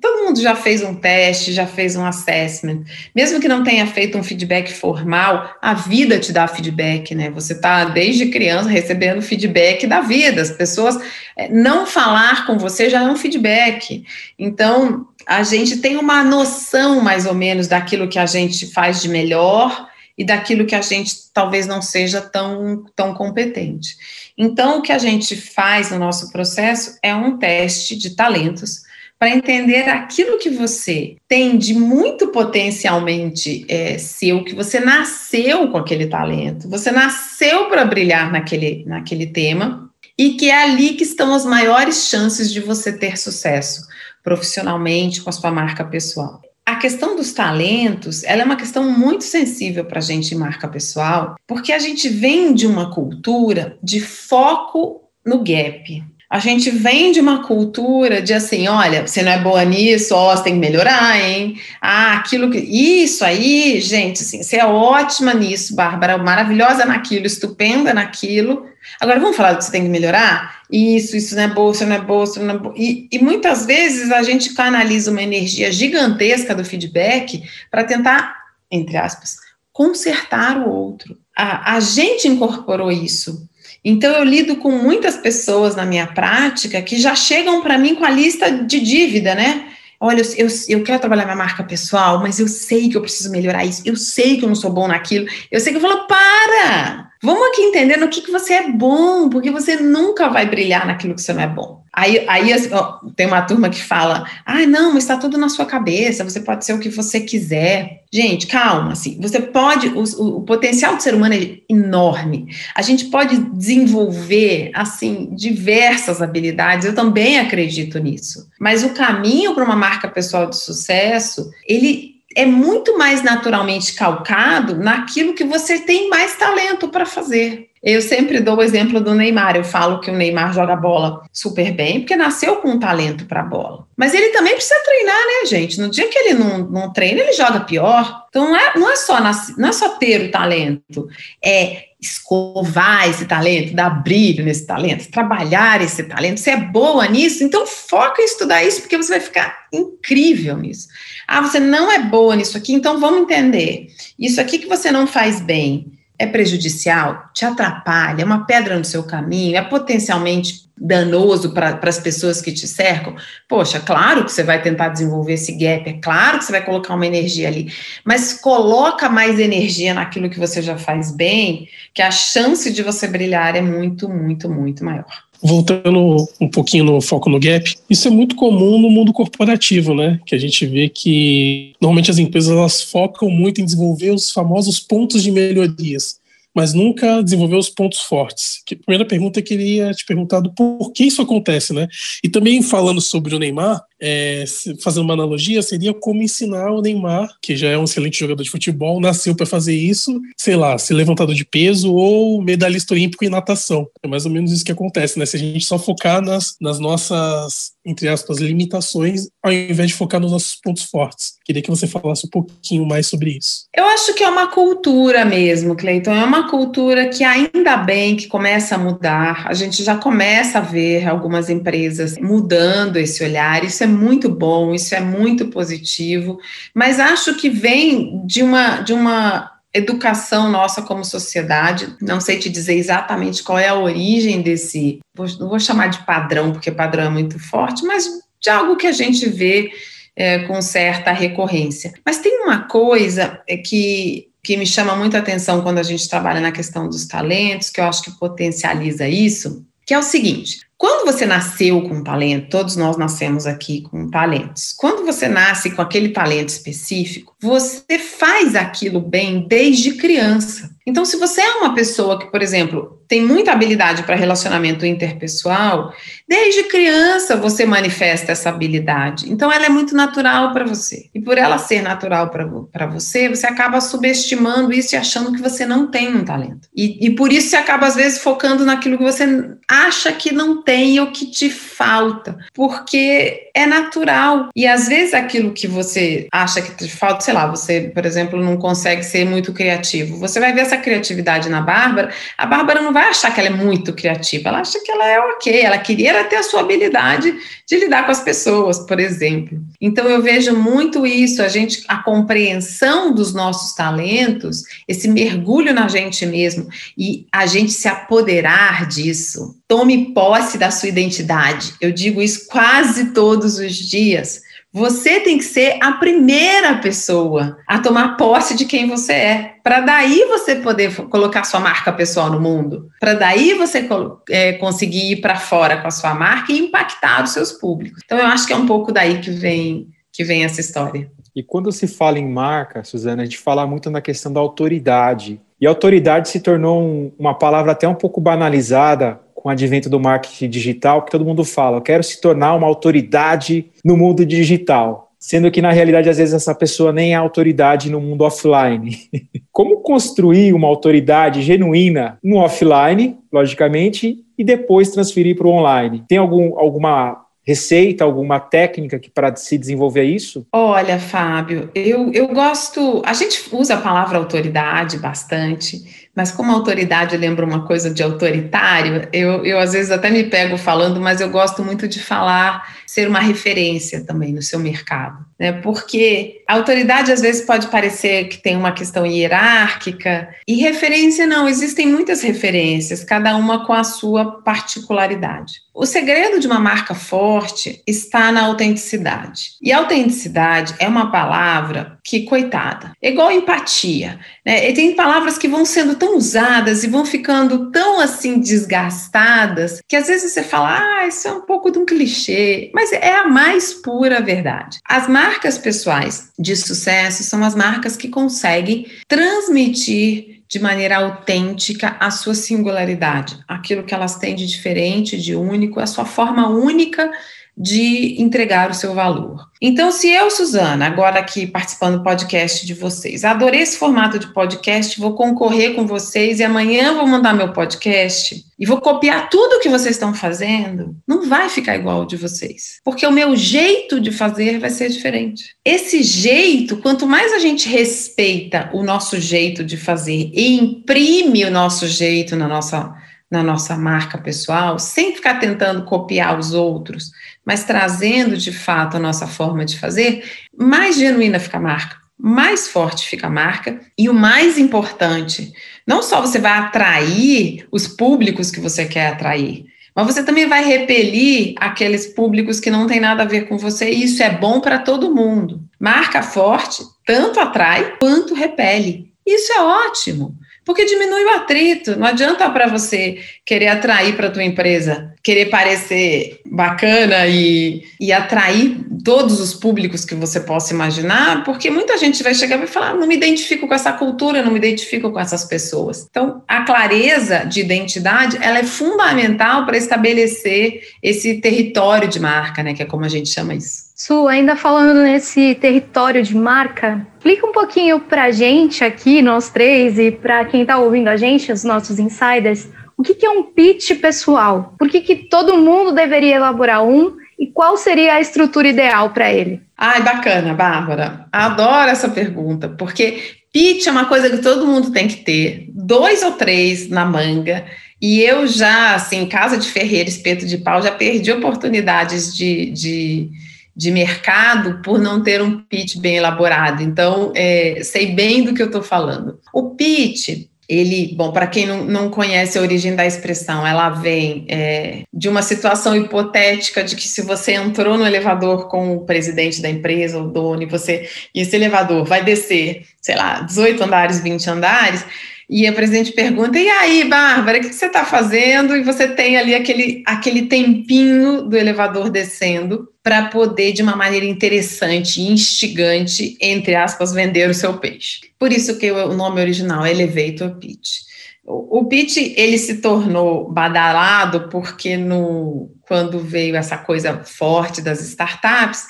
todo mundo já fez um teste, já fez um assessment, mesmo que não tenha feito um feedback formal, a vida te dá feedback, né? Você está desde criança recebendo feedback da vida. As pessoas é, não falar com você já é um feedback. Então, a gente tem uma noção mais ou menos daquilo que a gente faz de melhor e daquilo que a gente talvez não seja tão, tão competente. Então, o que a gente faz no nosso processo é um teste de talentos para entender aquilo que você tem de muito potencialmente é, seu, que você nasceu com aquele talento, você nasceu para brilhar naquele, naquele tema, e que é ali que estão as maiores chances de você ter sucesso profissionalmente com a sua marca pessoal. A questão dos talentos, ela é uma questão muito sensível para a gente em marca pessoal, porque a gente vem de uma cultura de foco no gap. A gente vem de uma cultura de assim, olha, você não é boa nisso, ó, você tem que melhorar, hein? Ah, aquilo que. Isso aí, gente, assim, você é ótima nisso, Bárbara, maravilhosa naquilo, estupenda naquilo. Agora vamos falar do que você tem que melhorar? Isso, isso não é boa, isso não é boa, isso não é boa. E, e muitas vezes a gente canaliza uma energia gigantesca do feedback para tentar, entre aspas, consertar o outro. A, a gente incorporou isso então, eu lido com muitas pessoas na minha prática que já chegam para mim com a lista de dívida, né? Olha, eu, eu, eu, quero trabalhar minha marca pessoal, mas eu sei que eu preciso melhorar isso, eu sei que eu não sou bom naquilo, eu sei que eu falo, para! Vamos aqui entender no que, que você é bom, porque você nunca vai brilhar naquilo que você não é bom. Aí, aí ó, tem uma turma que fala: ah, não, mas está tudo na sua cabeça, você pode ser o que você quiser. Gente, calma, assim, você pode, o, o, potencial do ser humano é enorme. A gente pode desenvolver, assim, diversas habilidades, eu também acredito nisso. Mas o caminho para uma marca pessoal de sucesso, ele é muito mais naturalmente calcado naquilo que você tem mais talento para fazer. Eu sempre dou o exemplo do Neymar. Eu falo que o Neymar joga bola super bem, porque nasceu com um talento para bola. Mas ele também precisa treinar, né, gente? No dia que ele não, não treina, ele joga pior. Então não é, não é, só, não é só ter o talento, é escovar esse talento, dar brilho nesse talento, trabalhar esse talento. Você é boa nisso, então foca em estudar isso, porque você vai ficar incrível nisso. Ah, você não é boa nisso aqui, então vamos entender. Isso aqui que você não faz bem é prejudicial, te atrapalha, é uma pedra no seu caminho, é potencialmente danoso para as pessoas que te cercam, poxa, claro que você vai tentar desenvolver esse gap, é claro que você vai colocar uma energia ali, mas coloca mais energia naquilo que você já faz bem, que a chance de você brilhar é muito, muito, muito maior. Voltando um pouquinho no foco no gap, isso é muito comum no mundo corporativo, né? Que a gente vê que normalmente as empresas elas focam muito em desenvolver os famosos pontos de melhorias mas nunca desenvolveu os pontos fortes. a primeira pergunta que eu queria te perguntar do por que isso acontece, né? E também falando sobre o Neymar, é, fazendo uma analogia, seria como ensinar o Neymar, que já é um excelente jogador de futebol, nasceu para fazer isso, sei lá, ser levantador de peso ou medalhista olímpico em natação. É mais ou menos isso que acontece, né? Se a gente só focar nas, nas nossas, entre aspas, limitações, ao invés de focar nos nossos pontos fortes. Queria que você falasse um pouquinho mais sobre isso. Eu acho que é uma cultura mesmo, Cleiton. É uma cultura que ainda bem que começa a mudar. A gente já começa a ver algumas empresas mudando esse olhar. Isso é é muito bom, isso é muito positivo, mas acho que vem de uma, de uma educação nossa como sociedade. Não sei te dizer exatamente qual é a origem desse, não vou chamar de padrão, porque padrão é muito forte, mas de algo que a gente vê é, com certa recorrência. Mas tem uma coisa é, que, que me chama muita atenção quando a gente trabalha na questão dos talentos, que eu acho que potencializa isso, que é o seguinte: quando você nasceu com talento, todos nós nascemos aqui com talentos. Quando você nasce com aquele talento específico, você faz aquilo bem desde criança. Então, se você é uma pessoa que, por exemplo, tem muita habilidade para relacionamento interpessoal, desde criança você manifesta essa habilidade. Então, ela é muito natural para você. E por ela ser natural para você, você acaba subestimando isso e achando que você não tem um talento. E, e por isso você acaba, às vezes, focando naquilo que você acha que não tem ou que te falta. Porque é natural. E às vezes aquilo que você acha que te falta, sei lá, você, por exemplo, não consegue ser muito criativo. Você vai ver essa criatividade na Bárbara, a Bárbara não vai achar que ela é muito criativa, ela acha que ela é ok, ela queria ter a sua habilidade de lidar com as pessoas, por exemplo. Então eu vejo muito isso, a gente, a compreensão dos nossos talentos, esse mergulho na gente mesmo e a gente se apoderar disso. Tome posse da sua identidade. Eu digo isso quase todos os dias Você tem que ser a primeira pessoa a tomar posse de quem você é, para daí você poder colocar sua marca pessoal no mundo, para daí você é, conseguir ir para fora com a sua marca e impactar os seus públicos. Então eu acho que é um pouco daí que vem que vem essa história. E quando se fala em marca, Suzana, a gente fala muito na questão da autoridade. E autoridade se tornou um, uma palavra até um pouco banalizada com o advento do marketing digital, que todo mundo fala, eu quero se tornar uma autoridade no mundo digital. Sendo que, na realidade, às vezes essa pessoa nem é autoridade no mundo offline. [LAUGHS] Como construir uma autoridade genuína no offline, logicamente, e depois transferir para o online? Tem algum, alguma receita, alguma técnica que para se desenvolver isso? Olha, Fábio, eu, eu gosto. A gente usa a palavra autoridade bastante, mas como autoridade lembra uma coisa de autoritário, eu, eu às vezes até me pego falando, mas eu gosto muito de falar, ser uma referência também no seu mercado, né? Porque a autoridade às vezes pode parecer que tem uma questão hierárquica, e referência não, existem muitas referências, cada uma com a sua particularidade. O segredo de uma marca forte está na autenticidade. E autenticidade é uma palavra que, coitada, é igual empatia. Né? E tem palavras que vão sendo tão usadas e vão ficando tão assim desgastadas que às vezes você fala, ah, isso é um pouco de um clichê, mas é a mais pura verdade. As marcas pessoais de sucesso são as marcas que conseguem transmitir de maneira autêntica a sua singularidade, aquilo que elas têm de diferente, de único, a sua forma única de entregar o seu valor. Então, se eu, Suzana, agora aqui participando do podcast de vocês, adorei esse formato de podcast, vou concorrer com vocês e amanhã vou mandar meu podcast e vou copiar tudo que vocês estão fazendo, não vai ficar igual ao de vocês, porque o meu jeito de fazer vai ser diferente. Esse jeito, quanto mais a gente respeita o nosso jeito de fazer e imprime o nosso jeito na nossa na nossa marca pessoal, sem ficar tentando copiar os outros, mas trazendo de fato a nossa forma de fazer, mais genuína fica a marca, mais forte fica a marca e o mais importante, não só você vai atrair os públicos que você quer atrair, mas você também vai repelir aqueles públicos que não tem nada a ver com você, e isso é bom para todo mundo. Marca forte tanto atrai quanto repele. Isso é ótimo porque diminui o atrito. Não adianta para você querer atrair para tua empresa, querer parecer bacana e, e atrair todos os públicos que você possa imaginar, porque muita gente vai chegar e vai falar: não me identifico com essa cultura, não me identifico com essas pessoas. Então, a clareza de identidade ela é fundamental para estabelecer esse território de marca, né? Que é como a gente chama isso. Su, ainda falando nesse território de marca, explica um pouquinho para a gente aqui, nós três, e para quem está ouvindo a gente, os nossos insiders, o que, que é um pitch pessoal? Por que, que todo mundo deveria elaborar um e qual seria a estrutura ideal para ele? Ai, bacana, Bárbara. Adoro essa pergunta, porque pitch é uma coisa que todo mundo tem que ter, dois ou três na manga. E eu já, assim, casa de ferreiro, espeto de pau, já perdi oportunidades de, de de mercado por não ter um pitch bem elaborado. Então, é, sei bem do que eu estou falando. O pitch, ele, bom, para quem não, não conhece a origem da expressão, ela vem é, de uma situação hipotética de que se você entrou no elevador com o presidente da empresa, o dono, e você e esse elevador vai descer, sei lá, 18 andares, 20 andares, e a presidente pergunta: e aí, Bárbara, o que você está fazendo? E você tem ali aquele, aquele tempinho do elevador descendo para poder, de uma maneira interessante e instigante, entre aspas, vender o seu peixe. Por isso que o nome original é Elevator Pitch. O pitch ele se tornou badalado porque no, quando veio essa coisa forte das startups,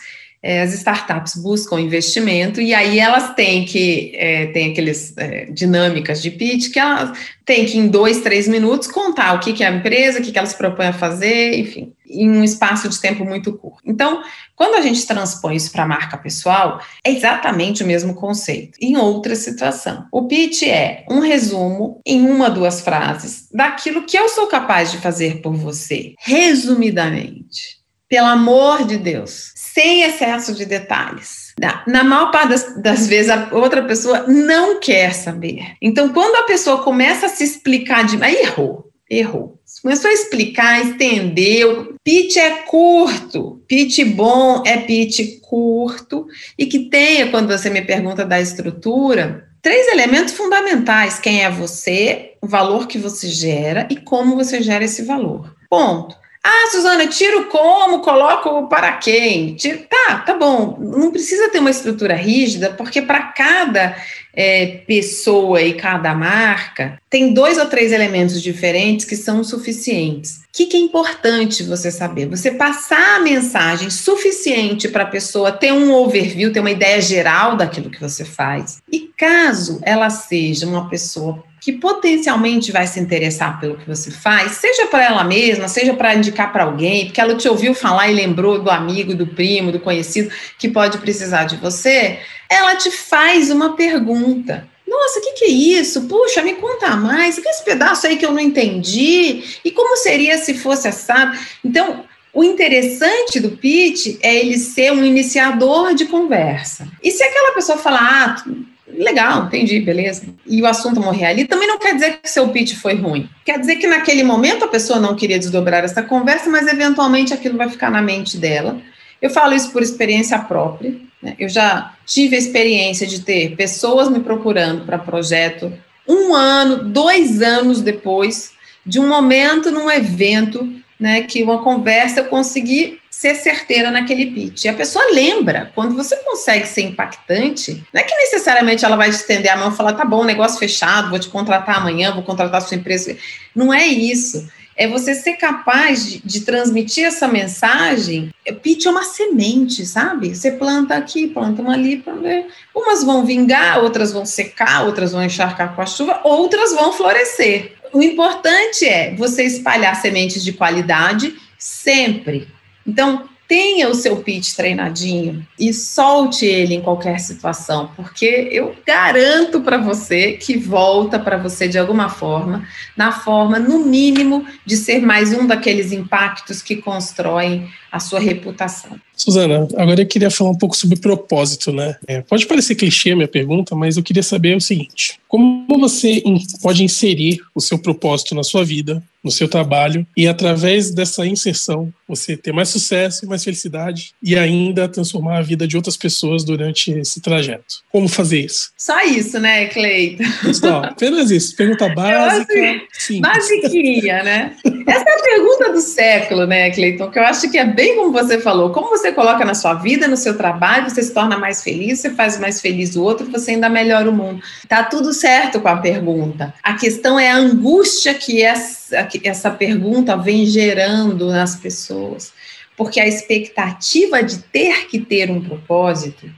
é, as startups buscam investimento e aí elas têm que é, tem aqueles é, dinâmicas de pitch que elas têm que em dois três minutos contar o que, que é a empresa, o que, que elas propõem a fazer, enfim, em um espaço de tempo muito curto. Então, quando a gente transpõe isso para a marca pessoal, é exatamente o mesmo conceito. Em outra situação, o pitch é um resumo em uma duas frases daquilo que eu sou capaz de fazer por você, resumidamente. Pelo amor de Deus, sem excesso de detalhes. Na maior parte das, das, vezes, a outra pessoa não quer saber. Então, quando a pessoa começa a se explicar de. Aí errou. Errou. Começou a explicar, entendeu. Pitch é curto. Pitch bom é pitch curto e que tenha, quando você me pergunta da estrutura, três elementos fundamentais: quem é você, o valor que você gera e como você gera esse valor. Ponto. Ah, Suzana, tiro como, coloco para quem? Tiro... Tá, tá bom. Não precisa ter uma estrutura rígida, porque para cada é, pessoa e cada marca tem dois ou três elementos diferentes que são suficientes. Que, que é importante você saber? Você passar a mensagem suficiente para a pessoa ter um overview, ter uma ideia geral daquilo que você faz. E caso ela seja uma pessoa que potencialmente vai se interessar pelo que você faz, seja para ela mesma, seja para indicar para alguém, porque ela te ouviu falar e lembrou do amigo, do primo, do conhecido que pode precisar de você, ela te faz uma pergunta. Nossa, o que, que, é isso? Puxa, me conta mais. O que é esse pedaço aí que eu não entendi? E como seria se fosse assado? Então, o interessante do pitch é ele ser um iniciador de conversa. E se aquela pessoa falar, ah, legal, entendi, beleza. E o assunto morrer ali, também não quer dizer que seu pitch foi ruim. Quer dizer que naquele momento a pessoa não queria desdobrar essa conversa, mas eventualmente aquilo vai ficar na mente dela. Eu falo isso por experiência própria. Né? Eu já tive a experiência de ter pessoas me procurando para projeto um ano, dois anos depois de um momento num evento, né, que uma conversa eu consegui ser certeira naquele pitch. E a pessoa lembra, quando você consegue ser impactante, não é que necessariamente ela vai te estender a mão e falar, tá bom, negócio fechado, vou te contratar amanhã, vou contratar sua empresa. Não é isso. É você ser capaz de, de transmitir essa mensagem. Pitch é uma semente, sabe? Você planta aqui, planta uma ali, ver. umas vão vingar, outras vão secar, outras vão encharcar com a chuva, outras vão florescer. O importante é você espalhar sementes de qualidade sempre, então, tenha o seu pitch treinadinho e solte ele em qualquer situação, porque eu garanto para você que volta para você de alguma forma, na forma, no mínimo, de ser mais um daqueles impactos que constroem a sua reputação. Suzana, agora eu queria falar um pouco sobre propósito, né? É, pode parecer clichê a minha pergunta, mas eu queria saber o seguinte: como você pode inserir o seu propósito na sua vida, no seu trabalho, e através dessa inserção você ter mais sucesso e mais felicidade e ainda transformar a vida de outras pessoas durante esse trajeto? Como fazer isso? Só isso, né, Cleiton? Só, apenas isso. Pergunta básica. Assim, basiquinha, né? Essa é a pergunta do século, né, Cleiton? Que eu acho que é bem como você falou. Como você coloca na sua vida, no seu trabalho, você se torna mais feliz, você faz mais feliz o outro, você ainda melhora o mundo. Tá tudo certo com a pergunta. A questão é a angústia que essa, que essa pergunta vem gerando nas pessoas. Porque a expectativa de ter que ter um propósito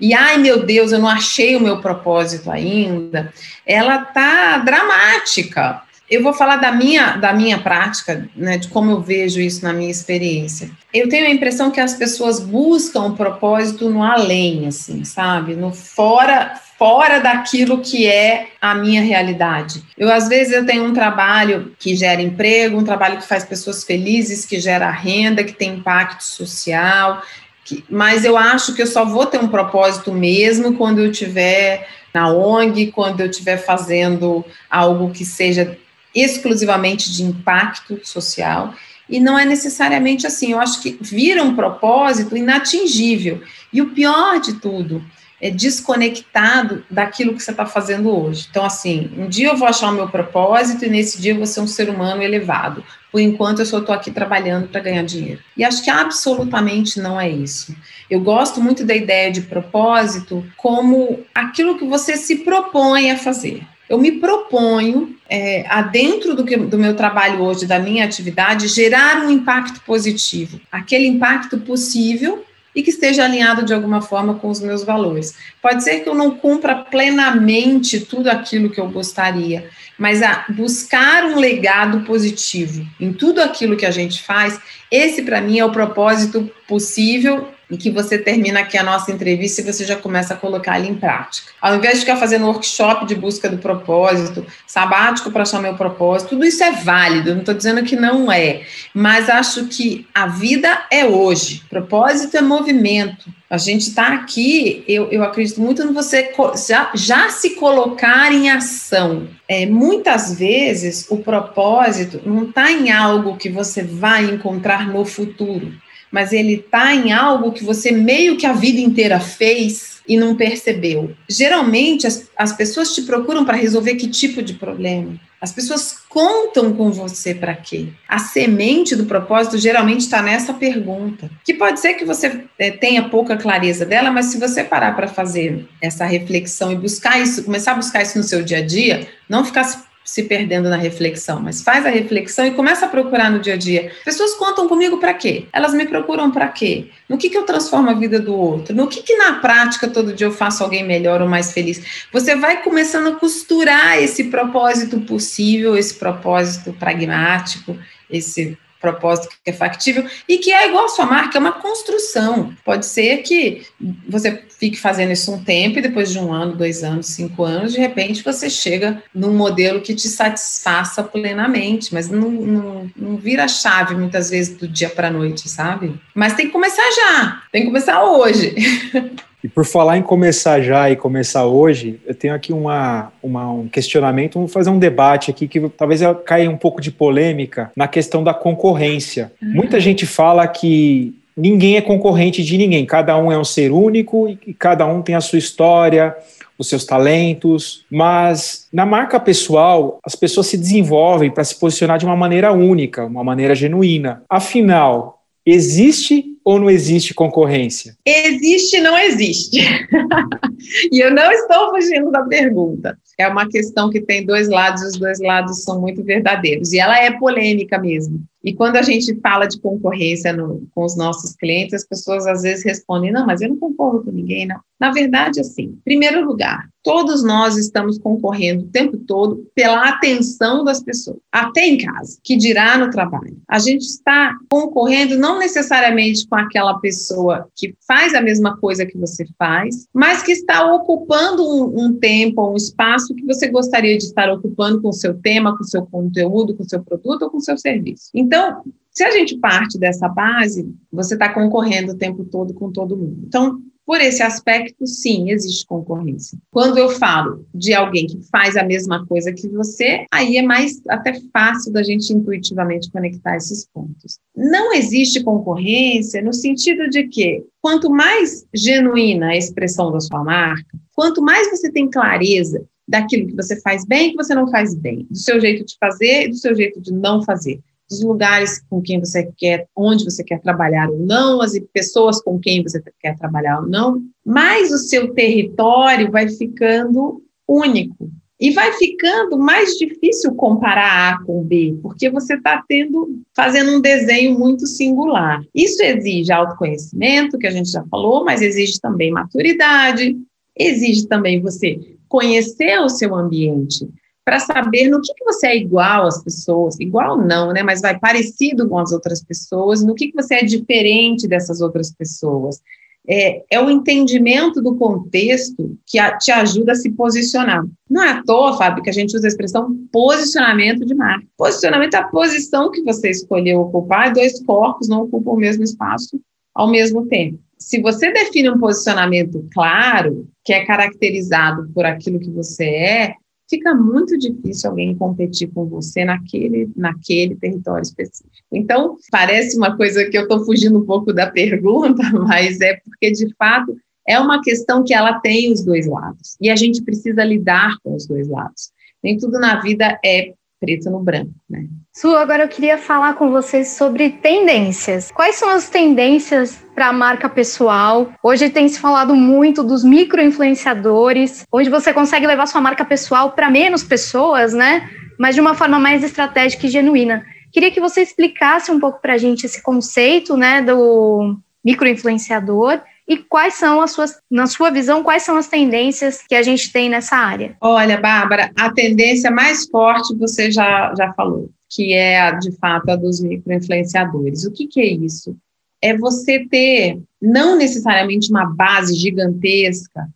e ai meu Deus, eu não achei o meu propósito ainda, ela tá dramática. Eu vou falar da minha, da minha prática, né, de como eu vejo isso na minha experiência. Eu tenho a impressão que as pessoas buscam o propósito no além, assim, sabe? No fora, fora daquilo que é a minha realidade. Eu às vezes eu tenho um trabalho que gera emprego, um trabalho que faz pessoas felizes, que gera renda, que tem impacto social, que, mas eu acho que eu só vou ter um propósito mesmo quando eu tiver na ONG, quando eu estiver fazendo algo que seja exclusivamente de impacto social, e não é necessariamente assim. Eu acho que vira um propósito inatingível. E o pior de tudo é desconectado daquilo que você está fazendo hoje. Então, assim, um dia eu vou achar o meu propósito e nesse dia eu vou ser um ser humano elevado. Por enquanto, eu só estou aqui trabalhando para ganhar dinheiro. E acho que absolutamente não é isso. Eu gosto muito da ideia de propósito como aquilo que você se propõe a fazer eu me proponho, é, dentro do, do meu trabalho hoje, da minha atividade, gerar um impacto positivo, aquele impacto possível e que esteja alinhado de alguma forma com os meus valores. Pode ser que eu não cumpra plenamente tudo aquilo que eu gostaria, mas a buscar um legado positivo em tudo aquilo que a gente faz, esse para mim é o propósito possível e que você termina aqui a nossa entrevista e você já começa a colocar ele em prática. Ao invés de ficar fazendo workshop de busca do propósito, sabático para achar meu propósito, tudo isso é válido, não estou dizendo que não é, mas acho que a vida é hoje, propósito é movimento. A gente está aqui, eu, eu acredito muito no você já, já se colocar em ação. É, muitas vezes o propósito não está em algo que você vai encontrar no futuro mas ele está em algo que você meio que a vida inteira fez e não percebeu. Geralmente, as, as pessoas te procuram para resolver que tipo de problema? As pessoas contam com você para quê? A semente do propósito geralmente está nessa pergunta, que pode ser que você é, tenha pouca clareza dela, mas se você parar para fazer essa reflexão e buscar isso, começar a buscar isso no seu dia a dia, não ficar se perdendo na reflexão, mas faz a reflexão e começa a procurar no dia a dia. Pessoas contam comigo para quê? Elas me procuram para quê? No que, que eu transformo a vida do outro? No que, que na prática todo dia eu faço alguém melhor ou mais feliz? Você vai começando a costurar esse propósito possível, esse propósito pragmático, esse propósito que é factível e que é igual a sua marca, é uma construção. Pode ser que você fique fazendo isso um tempo e depois de um ano, dois anos, cinco anos, de repente você chega num modelo que te satisfaça plenamente, mas não, não, não vira chave muitas vezes do dia para a noite, sabe? Mas tem que começar já, tem que começar hoje. [LAUGHS] E por falar em começar já e começar hoje, eu tenho aqui uma, uma, um questionamento, vamos fazer um debate aqui que talvez caia um pouco de polêmica na questão da concorrência. Uhum. Muita gente fala que ninguém é concorrente de ninguém, cada um é um ser único e cada um tem a sua história, os seus talentos, mas na marca pessoal, as pessoas se desenvolvem para se posicionar de uma maneira única, uma maneira genuína. Afinal, Existe ou não existe concorrência? Existe não existe. [LAUGHS] e eu não estou fugindo da pergunta. É uma questão que tem dois lados, e os dois lados são muito verdadeiros. E ela é polêmica mesmo. E quando a gente fala de concorrência no, com os nossos clientes, as pessoas às vezes respondem: não, mas eu não concorro com ninguém, não. Na verdade, assim, em primeiro lugar, todos nós estamos concorrendo o tempo todo pela atenção das pessoas, até em casa, que dirá no trabalho. A gente está concorrendo não necessariamente com aquela pessoa que faz a mesma coisa que você faz, mas que está ocupando um, um tempo, um espaço que você gostaria de estar ocupando com o seu tema, com o seu conteúdo, com o seu produto ou com o seu serviço. Então, se a gente parte dessa base, você está concorrendo o tempo todo com todo mundo. Então, por esse aspecto, sim, existe concorrência. Quando eu falo de alguém que faz a mesma coisa que você, aí é mais até fácil da gente intuitivamente conectar esses pontos. Não existe concorrência no sentido de que quanto mais genuína a expressão da sua marca, quanto mais você tem clareza daquilo que você faz bem e que você não faz bem, do seu jeito de fazer e do seu jeito de não fazer dos lugares com quem você quer, onde você quer trabalhar ou não, as pessoas com quem você quer trabalhar ou não, mas o seu território vai ficando único. E vai ficando mais difícil comparar A com B, porque você está tendo, fazendo um desenho muito singular. Isso exige autoconhecimento, que a gente já falou, mas exige também maturidade, exige também você conhecer o seu ambiente, para saber no que, que você é igual às pessoas, igual não, né? Mas vai parecido com as outras pessoas, no que, que você é diferente dessas outras pessoas. É, é o entendimento do contexto que a, te ajuda a se posicionar. Não é à toa, Fábio, que a gente usa a expressão posicionamento de marca. Posicionamento é a posição que você escolheu ocupar, dois corpos não ocupam o mesmo espaço ao mesmo tempo. Se você define um posicionamento claro, que é caracterizado por aquilo que você é, fica muito difícil alguém competir com você naquele, naquele território específico. Então, parece uma coisa que eu estou fugindo um pouco da pergunta, [LAUGHS] mas é porque, de fato, é uma questão que ela tem os dois lados. E a gente precisa lidar com os dois lados. Nem tudo na vida é preto no branco, né? Su, agora eu queria falar com vocês sobre tendências. Quais são as tendências para a marca pessoal? Hoje tem se falado muito dos micro-influenciadores, onde você consegue levar sua marca pessoal para menos pessoas, né? Mas de uma forma mais estratégica e genuína. Queria que você explicasse um pouco para a gente esse conceito, né, do micro-influenciador e quais são as suas, na sua visão, quais são as tendências que a gente tem nessa área? Olha, Bárbara, a tendência mais forte você já, já falou, que é, de fato, a dos microinfluenciadores. O que, que é isso? é você ter não necessariamente uma base gigantesca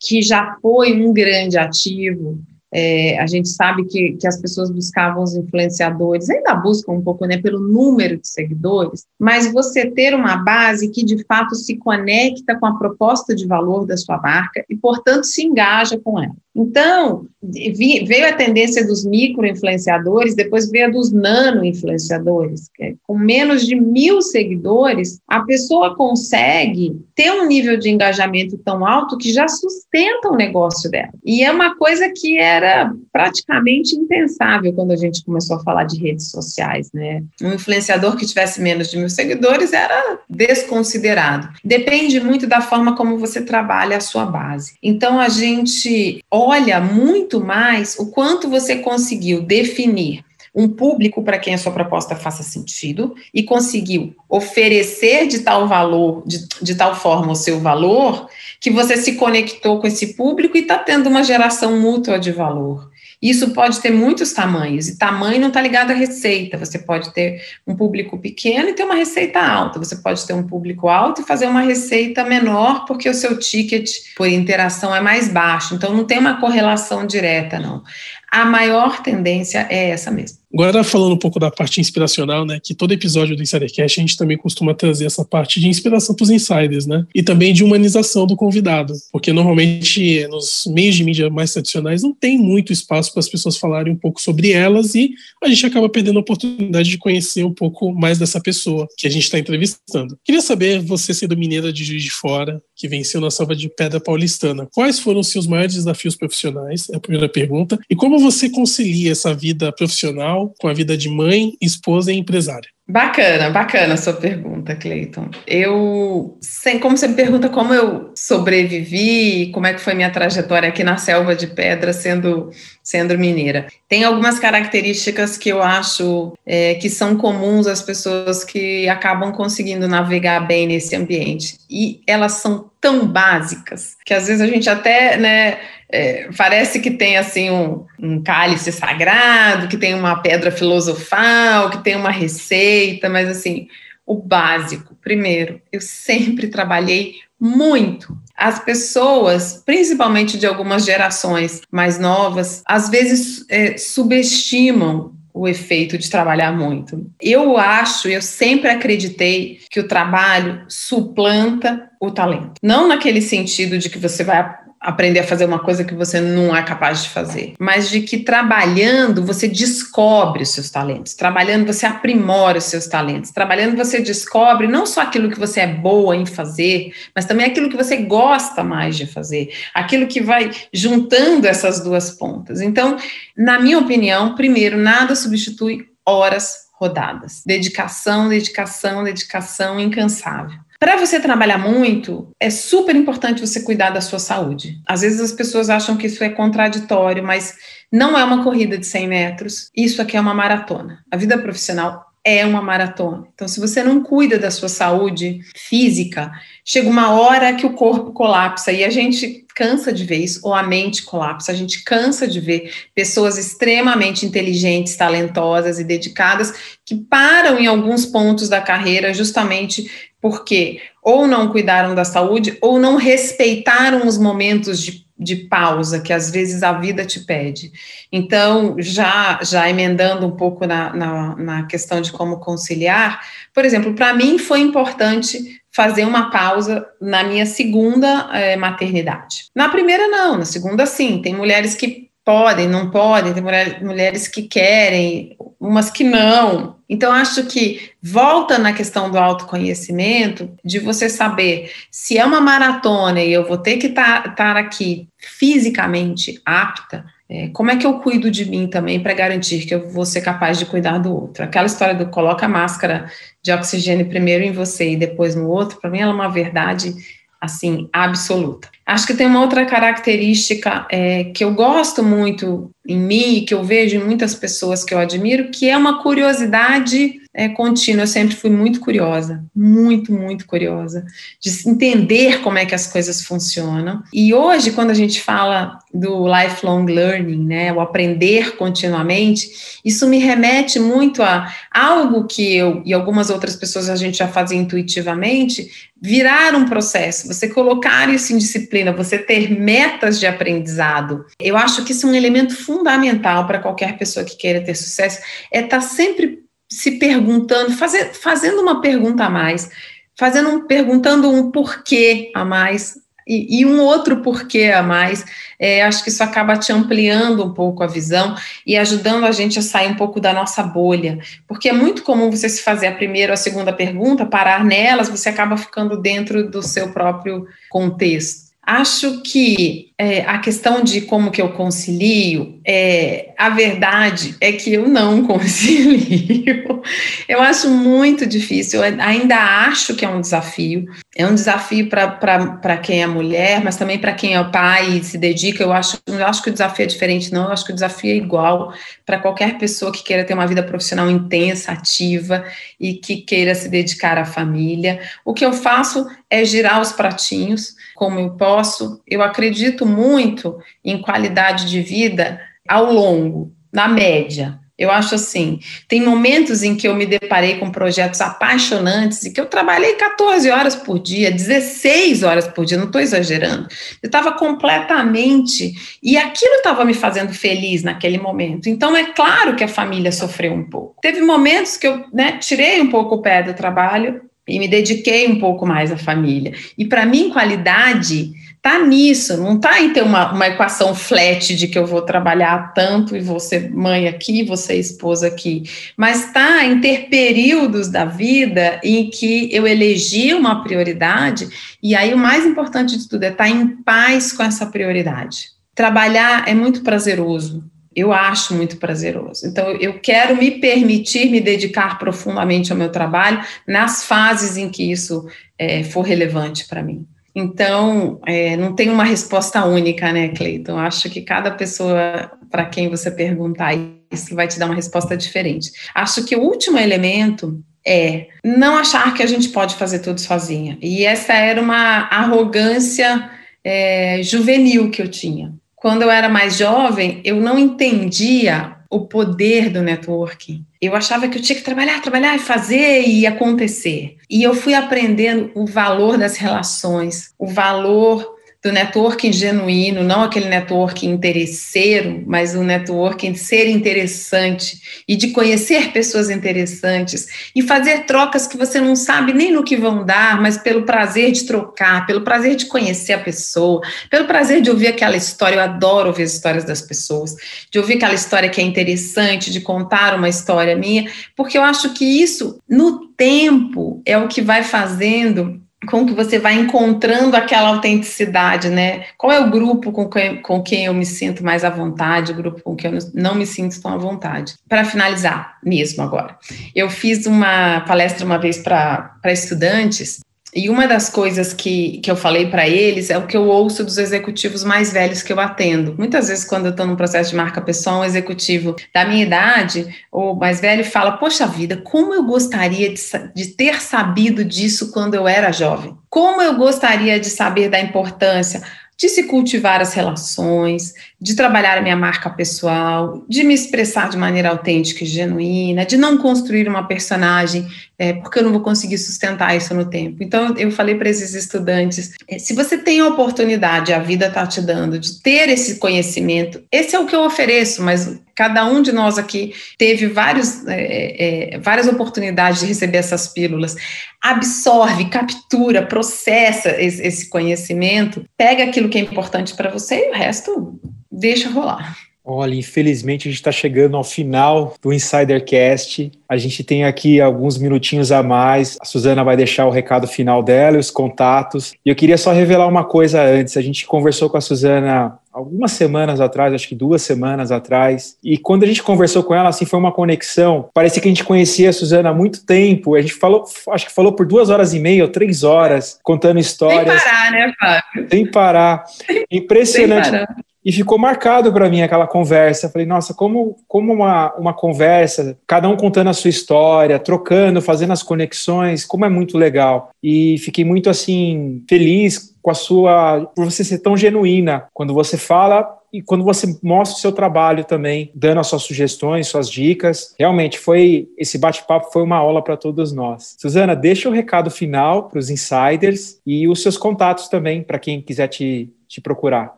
que já foi um grande ativo, é, a gente sabe que, que as pessoas buscavam os influenciadores, ainda buscam um pouco né, pelo número de seguidores, mas você ter uma base que de fato se conecta com a proposta de valor da sua marca e, portanto, se engaja com ela. Então, veio a tendência dos micro-influenciadores, depois veio a dos nano-influenciadores. É, com menos de mil seguidores, a pessoa consegue ter um nível de engajamento tão alto que já sustenta o negócio dela. E é uma coisa que era praticamente impensável quando a gente começou a falar de redes sociais, né? Um influenciador que tivesse menos de mil seguidores era desconsiderado. Depende muito da forma como você trabalha a sua base. Então, a gente olha muito mais o quanto você conseguiu definir um público para quem a sua proposta faça sentido e conseguiu oferecer de tal valor, de, de tal forma o seu valor, que você se conectou com esse público e está tendo uma geração mútua de valor. Isso pode ter muitos tamanhos, e tamanho não está ligado à receita. Você pode ter um público pequeno e ter uma receita alta. Você pode ter um público alto e fazer uma receita menor, porque o seu ticket por interação é mais baixo. Então, não tem uma correlação direta, não. A maior tendência é essa mesmo. Agora, falando um pouco da parte inspiracional, né? Que todo episódio do Insidercast a gente também costuma trazer essa parte de inspiração para os insiders, né? E também de humanização do convidado. Porque normalmente nos meios de mídia mais tradicionais não tem muito espaço para as pessoas falarem um pouco sobre elas e a gente acaba perdendo a oportunidade de conhecer um pouco mais dessa pessoa que a gente está entrevistando. Queria saber, você sendo mineira de Juiz de Fora, que venceu na salva de pedra paulistana, quais foram os seus maiores desafios profissionais? É a primeira pergunta. E como você concilia essa vida profissional profissional com a vida de mãe, esposa e empresária? Bacana, bacana a sua pergunta, Cleiton. Eu, sem, como você me pergunta como eu sobrevivi, como é que foi minha trajetória aqui na selva de pedra sendo, sendo mineira. Tem algumas características que eu acho é, que são comuns às pessoas que acabam conseguindo navegar bem nesse ambiente. E elas são tão básicas que às vezes a gente até, né, é, parece que tem assim um, um, cálice sagrado, que tem uma pedra filosofal, que tem uma receita, mas assim, o básico. Primeiro, eu sempre trabalhei muito. As pessoas, principalmente de algumas gerações mais novas, às vezes é, subestimam o efeito de trabalhar muito. Eu acho, eu sempre acreditei que o trabalho suplanta o talento. Não naquele sentido de que você vai aprender a fazer uma coisa que você não é capaz de fazer, mas de que trabalhando você descobre os seus talentos, trabalhando você aprimora os seus talentos, trabalhando você descobre não só aquilo que você é boa em fazer, mas também aquilo que você gosta mais de fazer, aquilo que vai juntando essas duas pontas. Então, na minha opinião, primeiro, nada substitui horas rodadas. Dedicação, dedicação, dedicação incansável. Para você trabalhar muito, é super importante você cuidar da sua saúde. Às vezes as pessoas acham que isso é contraditório, mas não é uma corrida de 100 metros, isso aqui é uma maratona. A vida profissional é uma maratona. Então, se você não cuida da sua saúde física, chega uma hora que o corpo colapsa e a gente cansa de ver isso, ou a mente colapsa, a gente cansa de ver pessoas extremamente inteligentes, talentosas e dedicadas que param em alguns pontos da carreira justamente porque ou não cuidaram da saúde ou não respeitaram os momentos de de pausa que às vezes a vida te pede. Então, já, já emendando um pouco na, na, na questão de como conciliar, por exemplo, para mim foi importante fazer uma pausa na minha segunda é, maternidade. Na primeira, não, na segunda, sim. Tem mulheres que podem, não podem, tem mulher, mulheres que querem, umas que não. Então, acho que volta na questão do autoconhecimento, de você saber se é uma maratona e eu vou ter que estar aqui fisicamente apta, é, como é que eu cuido de mim também para garantir que eu vou ser capaz de cuidar do outro? Aquela história do coloca a máscara de oxigênio primeiro em você e depois no outro, para mim ela é uma verdade assim absoluta. Acho que tem uma outra característica é, que eu gosto muito em mim, que eu vejo em muitas pessoas que eu admiro, que é uma curiosidade é, contínuo. Eu sempre fui muito curiosa, muito, muito curiosa, de entender como é que as coisas funcionam. E hoje, quando a gente fala do lifelong learning, né, o aprender continuamente, isso me remete muito a algo que eu e algumas outras pessoas a gente já fazia intuitivamente, virar um processo, você colocar isso em disciplina, você ter metas de aprendizado. Eu acho que isso é um elemento fundamental para qualquer pessoa que queira ter sucesso, é estar tá sempre se perguntando, fazer, fazendo uma pergunta a mais, fazendo um, perguntando um porquê a mais e, e um outro porquê a mais. É, acho que isso acaba te ampliando um pouco a visão e ajudando a gente a sair um pouco da nossa bolha, porque é muito comum você se fazer a primeira ou a segunda pergunta, parar nelas, você acaba ficando dentro do seu próprio contexto. Acho que é, a questão de como que eu concilio, é, a verdade é que eu não [LAUGHS] concilio. Eu acho muito difícil, eu ainda acho que é um desafio. É um desafio para quem é mulher, mas também para quem é pai e se dedica. Eu acho, eu acho que o desafio é diferente, não. Eu acho que o desafio é igual para qualquer pessoa que queira ter uma vida profissional intensa, ativa e que queira se dedicar à família. O que eu faço é girar os pratinhos como eu posso. Eu acredito muito em qualidade de vida ao longo, na média. Eu acho assim, tem momentos em que eu me deparei com projetos apaixonantes e que eu trabalhei 14 horas por dia, 16 horas por dia, não estou exagerando. Eu estava completamente. E aquilo estava me fazendo feliz naquele momento. Então, é claro que a família sofreu um pouco. Teve momentos que eu né, tirei um pouco o pé do trabalho, e me dediquei um pouco mais à família. E para mim, qualidade tá nisso, não tá em ter uma, uma equação flat de que eu vou trabalhar tanto e ser mãe aqui, vou ser esposa aqui, mas tá em ter períodos da vida em que eu elegi uma prioridade e aí o mais importante de tudo é estar tá em paz com essa prioridade. Trabalhar é muito prazeroso, eu acho muito prazeroso. Então, eu quero me permitir me dedicar profundamente ao meu trabalho nas fases em que isso é, for relevante para mim. Então, é, não tem uma resposta única, né, Cleiton? Acho que cada pessoa para quem você perguntar isso vai te dar uma resposta diferente. Acho que o último elemento é não achar que a gente pode fazer tudo sozinha. E essa era uma arrogância é, juvenil que eu tinha quando eu era mais jovem, eu não entendia o poder do networking. Eu achava que eu tinha que trabalhar, trabalhar e fazer e acontecer. E eu fui aprendendo o valor das relações, o valor do networking genuíno, não aquele networking interesseiro, mas o networking de ser interessante e de conhecer pessoas interessantes e fazer trocas que você não sabe nem no que vão dar, mas pelo prazer de trocar, pelo prazer de conhecer a pessoa, pelo prazer de ouvir aquela história. Eu adoro ouvir as histórias das pessoas, de ouvir aquela história que é interessante, de contar uma história minha, porque eu acho que isso, no tempo, é o que vai fazendo com que você vai encontrando aquela autenticidade, né? Qual é o grupo com quem, com quem eu me sinto mais à vontade, o grupo com quem eu não me sinto tão à vontade. Para finalizar, mesmo agora, eu fiz uma palestra uma vez para estudantes e uma das coisas que, que eu falei para eles é o que eu ouço dos executivos mais velhos que eu atendo. Muitas vezes, quando eu estou num processo de marca pessoal, um executivo da minha idade, ou mais velho, fala: Poxa vida, como eu gostaria de, de ter sabido disso quando eu era jovem. Como eu gostaria de saber da importância de se cultivar as relações, de trabalhar a minha marca pessoal, de me expressar de maneira autêntica e genuína, de não construir uma personagem, é, porque eu não vou conseguir sustentar isso no tempo. Então, eu falei para esses estudantes: é, se você tem a oportunidade, a vida está te dando, de ter esse conhecimento, esse é o que eu ofereço, mas Cada um de nós aqui teve vários, é, é, várias oportunidades de receber essas pílulas. Absorve, captura, processa esse, esse conhecimento, pega aquilo que é importante para você e o resto deixa rolar. Olha, infelizmente a gente está chegando ao final do Insidercast. A gente tem aqui alguns minutinhos a mais. A Suzana vai deixar o recado final dela e os contatos. E eu queria só revelar uma coisa antes. A gente conversou com a Suzana algumas semanas atrás, acho que duas semanas atrás. E quando a gente conversou com ela, assim, foi uma conexão. Parecia que a gente conhecia a Suzana há muito tempo. A gente falou, acho que falou por duas horas e meia ou três horas, contando histórias. Sem parar, né, Fábio? Sem parar. [LAUGHS] Impressionante. Sem parar. E ficou marcado para mim aquela conversa. Falei, nossa, como, como uma, uma conversa, cada um contando a sua história, trocando, fazendo as conexões, como é muito legal. E fiquei muito assim feliz com a sua por você ser tão genuína quando você fala e quando você mostra o seu trabalho também, dando as suas sugestões, suas dicas. Realmente foi esse bate-papo foi uma aula para todos nós. Suzana, deixa o recado final para os insiders e os seus contatos também para quem quiser te, te procurar.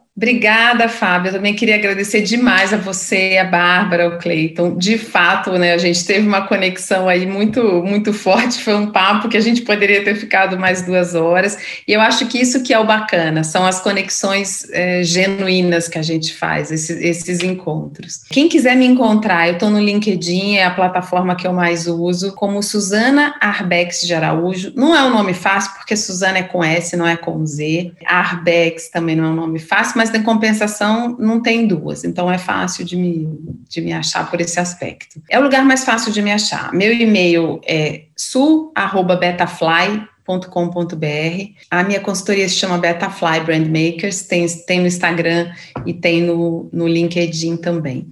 Obrigada, Fábio. Eu também queria agradecer demais a você, a Bárbara, o Cleiton. De fato, né, a gente teve uma conexão aí muito, muito forte. Foi um papo que a gente poderia ter ficado mais duas horas. E eu acho que isso que é o bacana, são as conexões é, genuínas que a gente faz, esses, esses encontros. Quem quiser me encontrar, eu estou no LinkedIn, é a plataforma que eu mais uso, como Suzana Arbex de Araújo. Não é um nome fácil, porque Suzana é com S, não é com Z. Arbex também não é um nome fácil, mas em compensação não tem duas, então é fácil de me, de me achar por esse aspecto. É o lugar mais fácil de me achar. Meu e-mail é su@betafly com.br. A minha consultoria se chama Betafly Brand Makers, tem, tem no Instagram e tem no, no LinkedIn também.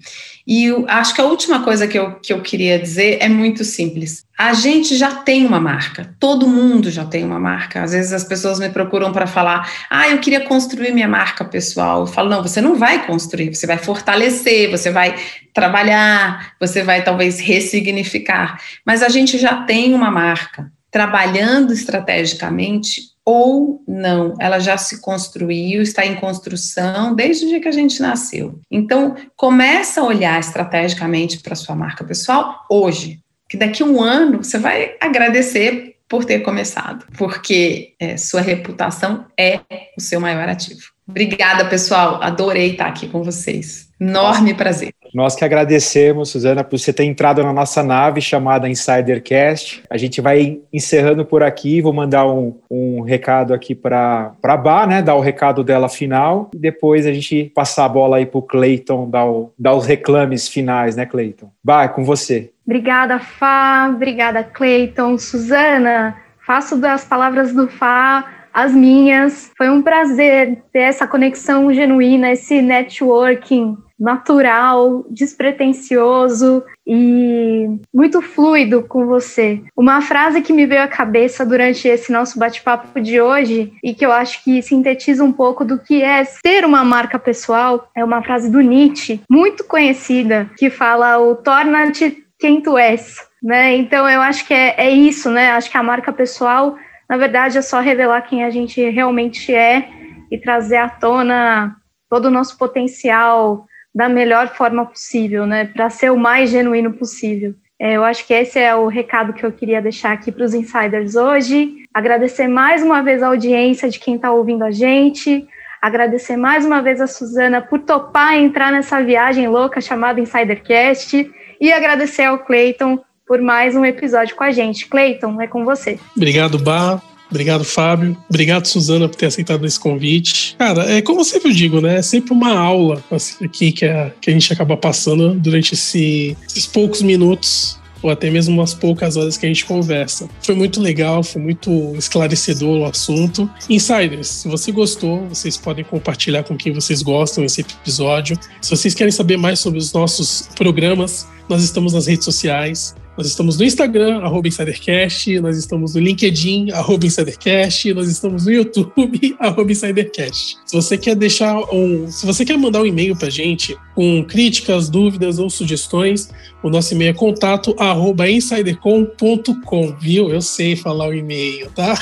E eu, acho que a última coisa que eu, que eu queria dizer é muito simples. A gente já tem uma marca, todo mundo já tem uma marca. Às vezes as pessoas me procuram para falar: ah, eu queria construir minha marca pessoal. Eu falo: não, você não vai construir, você vai fortalecer, você vai trabalhar, você vai talvez ressignificar. Mas a gente já tem uma marca trabalhando estrategicamente ou não, ela já se construiu, está em construção desde o dia que a gente nasceu. Então, começa a olhar estrategicamente para sua marca pessoal hoje, que daqui a um ano você vai agradecer por ter começado, porque é, sua reputação é o seu maior ativo. Obrigada, pessoal. Adorei estar aqui com vocês. Enorme prazer. Nós que agradecemos, Suzana, por você ter entrado na nossa nave chamada Insidercast. A gente vai encerrando por aqui. Vou mandar um, um recado aqui para a Bá, né? Dar o recado dela final. E depois a gente passar a bola aí para o Cleiton, dar, dar os reclames finais, né, Cleiton? Bá, é com você. Obrigada, Fá. Obrigada, Cleiton. Suzana, faço das palavras do Fá as minhas. Foi um prazer ter essa conexão genuína, esse networking natural, despretensioso e muito fluido com você. Uma frase que me veio à cabeça durante esse nosso bate-papo de hoje e que eu acho que sintetiza um pouco do que é ser uma marca pessoal é uma frase do Nietzsche, muito conhecida, que fala o torna-te quem tu és. Né? Então eu acho que é, é isso, né? Acho que a marca pessoal, na verdade, é só revelar quem a gente realmente é e trazer à tona todo o nosso potencial da melhor forma possível, né? Para ser o mais genuíno possível. É, eu acho que esse é o recado que eu queria deixar aqui para os insiders hoje. Agradecer mais uma vez a audiência de quem está ouvindo a gente. Agradecer mais uma vez a Suzana por topar entrar nessa viagem louca chamada Insidercast. E agradecer ao Clayton por mais um episódio com a gente. Clayton, é com você. Obrigado, Bar. Obrigado, Fábio. Obrigado, Suzana, por ter aceitado esse convite. Cara, é como eu sempre digo, né? É sempre uma aula assim, aqui que a, que a gente acaba passando durante esse, esses poucos minutos ou até mesmo umas poucas horas que a gente conversa. Foi muito legal, foi muito esclarecedor o assunto. Insiders, se você gostou, vocês podem compartilhar com quem vocês gostam esse episódio. Se vocês querem saber mais sobre os nossos programas, nós estamos nas redes sociais. Nós estamos no Instagram, arroba InsiderCast, nós estamos no LinkedIn, arroba InsiderCast, nós estamos no YouTube, [LAUGHS] arroba InsiderCast. Se você quer deixar um. Se você quer mandar um e-mail pra gente com críticas, dúvidas ou sugestões, o nosso e-mail é contato arroba insidercom.com, viu? Eu sei falar o e-mail, tá?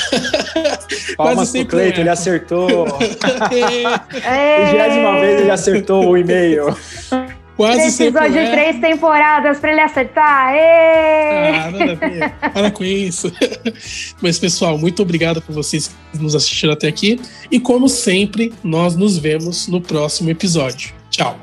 [LAUGHS] Palmas pro Cleiton, ele acertou. [LAUGHS] Vigésima vez ele acertou o e-mail. Quase Precisou de três temporadas para ele acertar. Êêê! Ah, nada a Para com isso. [LAUGHS] Mas, pessoal, muito obrigado por vocês que nos assistiram até aqui. E, como sempre, nós nos vemos no próximo episódio. Tchau.